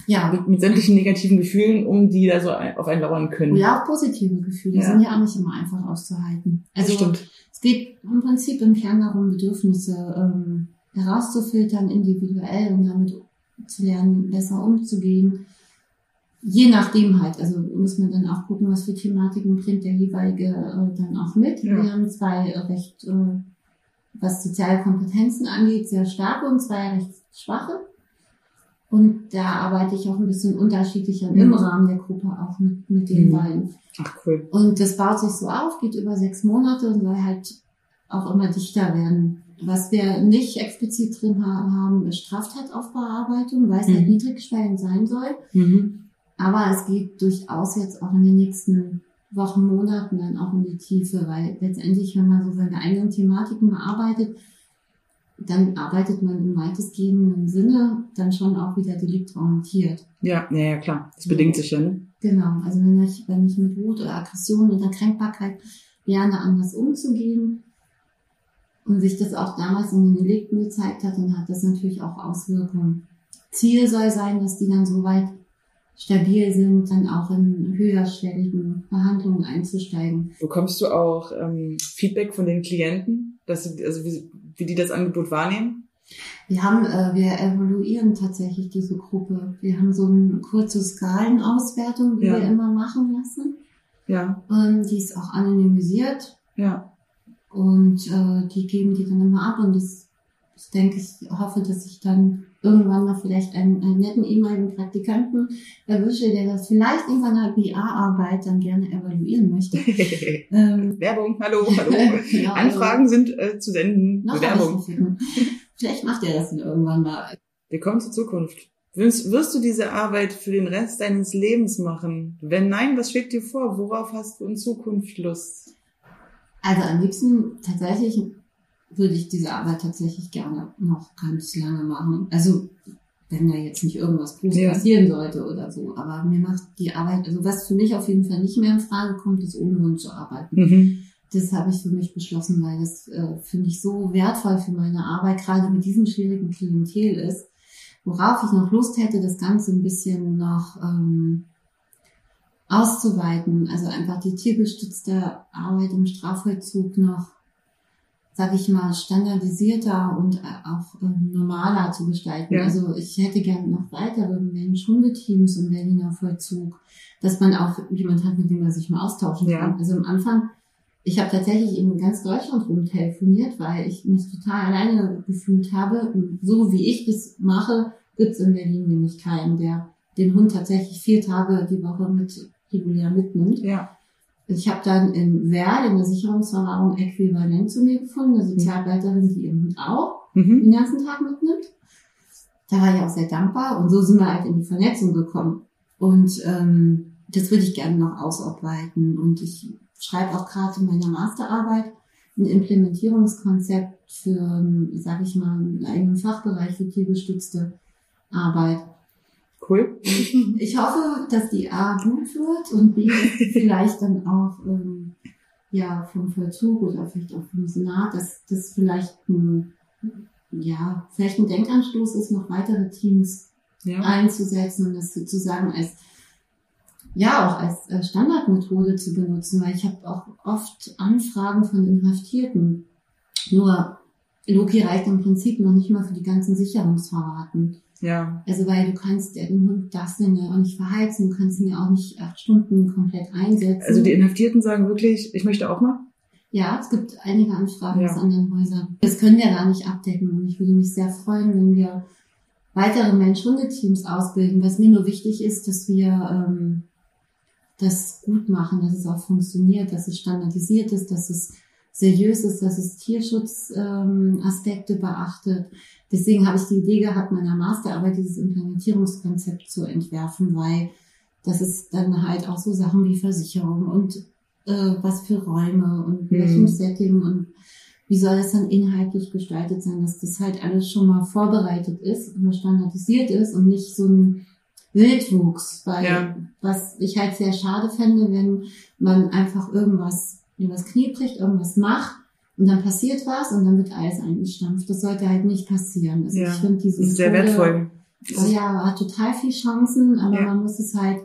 ja. Mit, mit sämtlichen negativen Gefühlen um, die da so auf einen lauern können. Ja, auch positive Gefühle ja. sind ja auch nicht immer einfach auszuhalten. Also Stimmt. es geht im Prinzip im Kern darum, Bedürfnisse ähm, herauszufiltern, individuell und damit zu lernen, besser umzugehen. Je nachdem halt, also muss man dann auch gucken, was für Thematiken bringt der jeweilige äh, dann auch mit. Ja. Wir haben zwei recht, äh, was soziale Kompetenzen angeht, sehr starke und zwei recht schwache. Und da arbeite ich auch ein bisschen unterschiedlicher mhm. im Rahmen der Gruppe auch mit, mit den mhm. beiden. Ach cool. Und das baut sich so auf, geht über sechs Monate und soll halt auch immer dichter werden. Was wir nicht explizit drin haben, ist Straftataufbearbeitung, weil es halt mhm. halt niedrigschwellend sein soll. Mhm. Aber es geht durchaus jetzt auch in den nächsten Wochen, Monaten dann auch in die Tiefe, weil letztendlich, wenn man so seine eigenen Thematiken bearbeitet, dann arbeitet man im weitestgehenden Sinne dann schon auch wieder deliktorientiert. Ja, ja, ja, klar. Das bedingt sich ja, ne? Genau. Also wenn ich, wenn ich mit Wut oder Aggression oder Kränkbarkeit lerne, anders umzugehen und sich das auch damals in den Delikten gezeigt hat, dann hat das natürlich auch Auswirkungen. Ziel soll sein, dass die dann so weit stabil sind, dann auch in höherschwelligen Behandlungen einzusteigen. Bekommst du auch ähm, Feedback von den Klienten, dass sie, also wie, wie die das Angebot wahrnehmen? Wir haben, äh, wir evaluieren tatsächlich diese Gruppe. Wir haben so eine kurze Skalenauswertung, die ja. wir immer machen lassen. Ja. Ähm, die ist auch anonymisiert. Ja. Und äh, die geben die dann immer ab und das, ich denke, ich hoffe, dass ich dann irgendwann mal vielleicht einen, einen netten ehemaligen Praktikanten erwische, der das vielleicht in seiner BA-Arbeit dann gerne evaluieren möchte. ähm, Werbung, hallo, hallo. ja, Anfragen also, sind äh, zu senden. Werbung. Vielleicht macht er das dann irgendwann mal. Willkommen zur Zukunft. Wirst, wirst du diese Arbeit für den Rest deines Lebens machen? Wenn nein, was schwebt dir vor? Worauf hast du in Zukunft Lust? Also am liebsten tatsächlich würde ich diese Arbeit tatsächlich gerne noch ganz lange machen. Also wenn da jetzt nicht irgendwas Großes ja. passieren sollte oder so. Aber mir macht die Arbeit, also was für mich auf jeden Fall nicht mehr in Frage kommt, ist ohne Hund zu arbeiten. Mhm. Das habe ich für mich beschlossen, weil das äh, finde ich so wertvoll für meine Arbeit, gerade mit diesem schwierigen Klientel ist. Worauf ich noch Lust hätte, das Ganze ein bisschen noch ähm, auszuweiten. Also einfach die tiergestützte Arbeit im Strafvollzug noch sage ich mal, standardisierter und äh, auch ähm, normaler zu gestalten. Ja. Also ich hätte gerne noch weitere Mensch-Hundeteams im Berliner Vollzug, dass man auch jemand hat, mit dem man sich mal austauschen ja. kann. Also am Anfang, ich habe tatsächlich in ganz Deutschland rum telefoniert, weil ich mich total alleine gefühlt habe. Und so wie ich das mache, gibt's in Berlin nämlich keinen, der den Hund tatsächlich vier Tage die Woche mit regulär mitnimmt. Ja. Ich habe dann in Werl in der Sicherungsverwahrung äquivalent zu mir gefunden, eine Sozialleiterin, die ihren auch mhm. den ganzen Tag mitnimmt. Da war ich auch sehr dankbar und so sind wir halt in die Vernetzung gekommen. Und ähm, das würde ich gerne noch ausarbeiten. Und ich schreibe auch gerade in meiner Masterarbeit ein Implementierungskonzept für, sage ich mal, einen eigenen Fachbereich für tiergestützte Arbeit. Cool. Ich hoffe, dass die A gut wird und B vielleicht dann auch ähm, ja vom Vollzug oder vielleicht auch vom Senat, dass das vielleicht ein, ja vielleicht ein Denkanstoß ist, noch weitere Teams ja. einzusetzen und das sozusagen als ja auch als äh, Standardmethode zu benutzen, weil ich habe auch oft Anfragen von Inhaftierten. Nur Loki reicht im Prinzip noch nicht mal für die ganzen Sicherungsfahrten. Ja. Also weil du kannst Hund das denn ja auch nicht verheizen, du kannst ihn ja auch nicht acht Stunden komplett einsetzen. Also die Inhaftierten sagen wirklich, ich möchte auch mal? Ja, es gibt einige Anfragen ja. aus anderen Häusern. Das können wir gar nicht abdecken und ich würde mich sehr freuen, wenn wir weitere Mensch-Hunde-Teams ausbilden. Was mir nur wichtig ist, dass wir ähm, das gut machen, dass es auch funktioniert, dass es standardisiert ist, dass es seriös ist, dass es Tierschutzaspekte ähm, beachtet. Deswegen habe ich die Idee gehabt, meiner Masterarbeit dieses Implementierungskonzept zu entwerfen, weil das ist dann halt auch so Sachen wie Versicherung und äh, was für Räume und mhm. welchem Setting und wie soll das dann inhaltlich gestaltet sein, dass das halt alles schon mal vorbereitet ist oder standardisiert ist und nicht so ein Wildwuchs, weil ja. was ich halt sehr schade fände, wenn man einfach irgendwas übers Knie bricht, irgendwas macht und dann passiert was und dann wird alles eingestampft. Das sollte halt nicht passieren. Also ja. ich finde dieses sehr Tode, wertvoll. Oh ja, hat total viel Chancen, aber ja. man muss es halt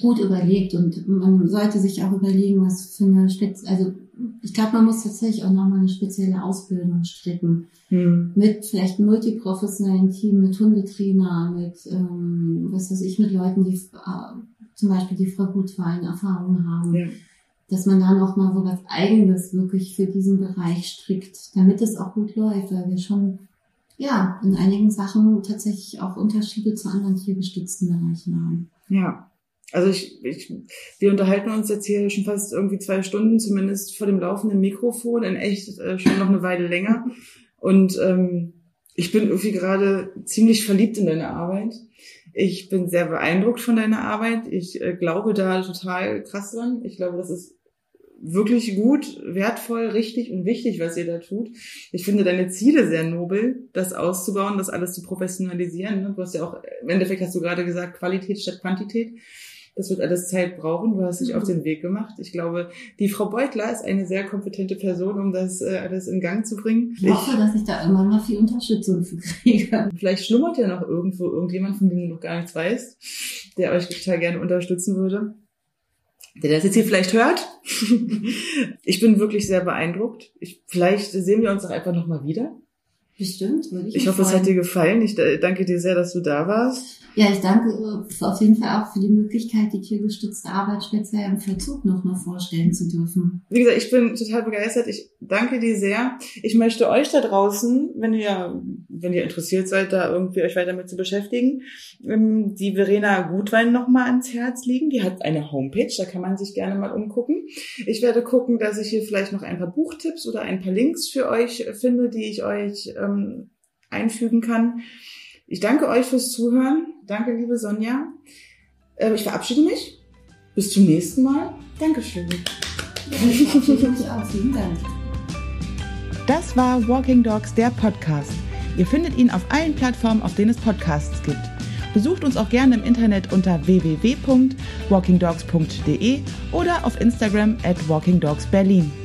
gut überlegt und man sollte sich auch überlegen, was für eine Spitze, also ich glaube, man muss tatsächlich auch nochmal eine spezielle Ausbildung stricken. Hm. Mit vielleicht einem multiprofessionellen Team, mit Hundetrainer, mit, ähm, was weiß ich, mit Leuten, die äh, zum Beispiel die Frau Gutwein Erfahrung haben. Ja. Dass man da nochmal so was Eigenes wirklich für diesen Bereich strickt, damit es auch gut läuft, weil wir schon, ja, in einigen Sachen tatsächlich auch Unterschiede zu anderen tiergestützten Bereichen haben. Ja. Also ich, ich, wir unterhalten uns jetzt hier schon fast irgendwie zwei Stunden, zumindest vor dem laufenden Mikrofon, in echt äh, schon noch eine Weile länger. Und ähm, ich bin irgendwie gerade ziemlich verliebt in deine Arbeit. Ich bin sehr beeindruckt von deiner Arbeit. Ich äh, glaube da total krass dran. Ich glaube, das ist wirklich gut, wertvoll, richtig und wichtig, was ihr da tut. Ich finde deine Ziele sehr nobel, das auszubauen, das alles zu professionalisieren. Du hast ja auch, im Endeffekt hast du gerade gesagt, Qualität statt Quantität. Das wird alles Zeit brauchen. Du hast dich mhm. auf den Weg gemacht. Ich glaube, die Frau Beutler ist eine sehr kompetente Person, um das äh, alles in Gang zu bringen. Ich hoffe, dass ich da immer mal viel Unterstützung für kriege. Vielleicht schlummert ja noch irgendwo irgendjemand, von dem du noch gar nichts weißt, der euch total gerne unterstützen würde der das jetzt hier vielleicht hört. ich bin wirklich sehr beeindruckt. Ich, vielleicht sehen wir uns auch einfach nochmal wieder. Bestimmt, würde ich. Ich hoffe, freuen. es hat dir gefallen. Ich äh, danke dir sehr, dass du da warst. Ja, ich danke äh, auf jeden Fall auch für die Möglichkeit, die tiergestützte Arbeit speziell im Verzug noch mal vorstellen zu dürfen. Wie gesagt, ich bin total begeistert. Ich danke dir sehr. Ich möchte euch da draußen, wenn ihr, wenn ihr interessiert seid, da irgendwie euch weiter mit zu beschäftigen, ähm, die Verena Gutwein noch mal ans Herz legen. Die hat eine Homepage, da kann man sich gerne mal umgucken. Ich werde gucken, dass ich hier vielleicht noch ein paar Buchtipps oder ein paar Links für euch finde, die ich euch ähm, einfügen kann. Ich danke euch fürs Zuhören. Danke, liebe Sonja. Äh, ich verabschiede mich. Bis zum nächsten Mal. Dankeschön. Das war Walking Dogs, der Podcast. Ihr findet ihn auf allen Plattformen, auf denen es Podcasts gibt. Besucht uns auch gerne im Internet unter www.walkingdogs.de oder auf Instagram at walkingdogsberlin.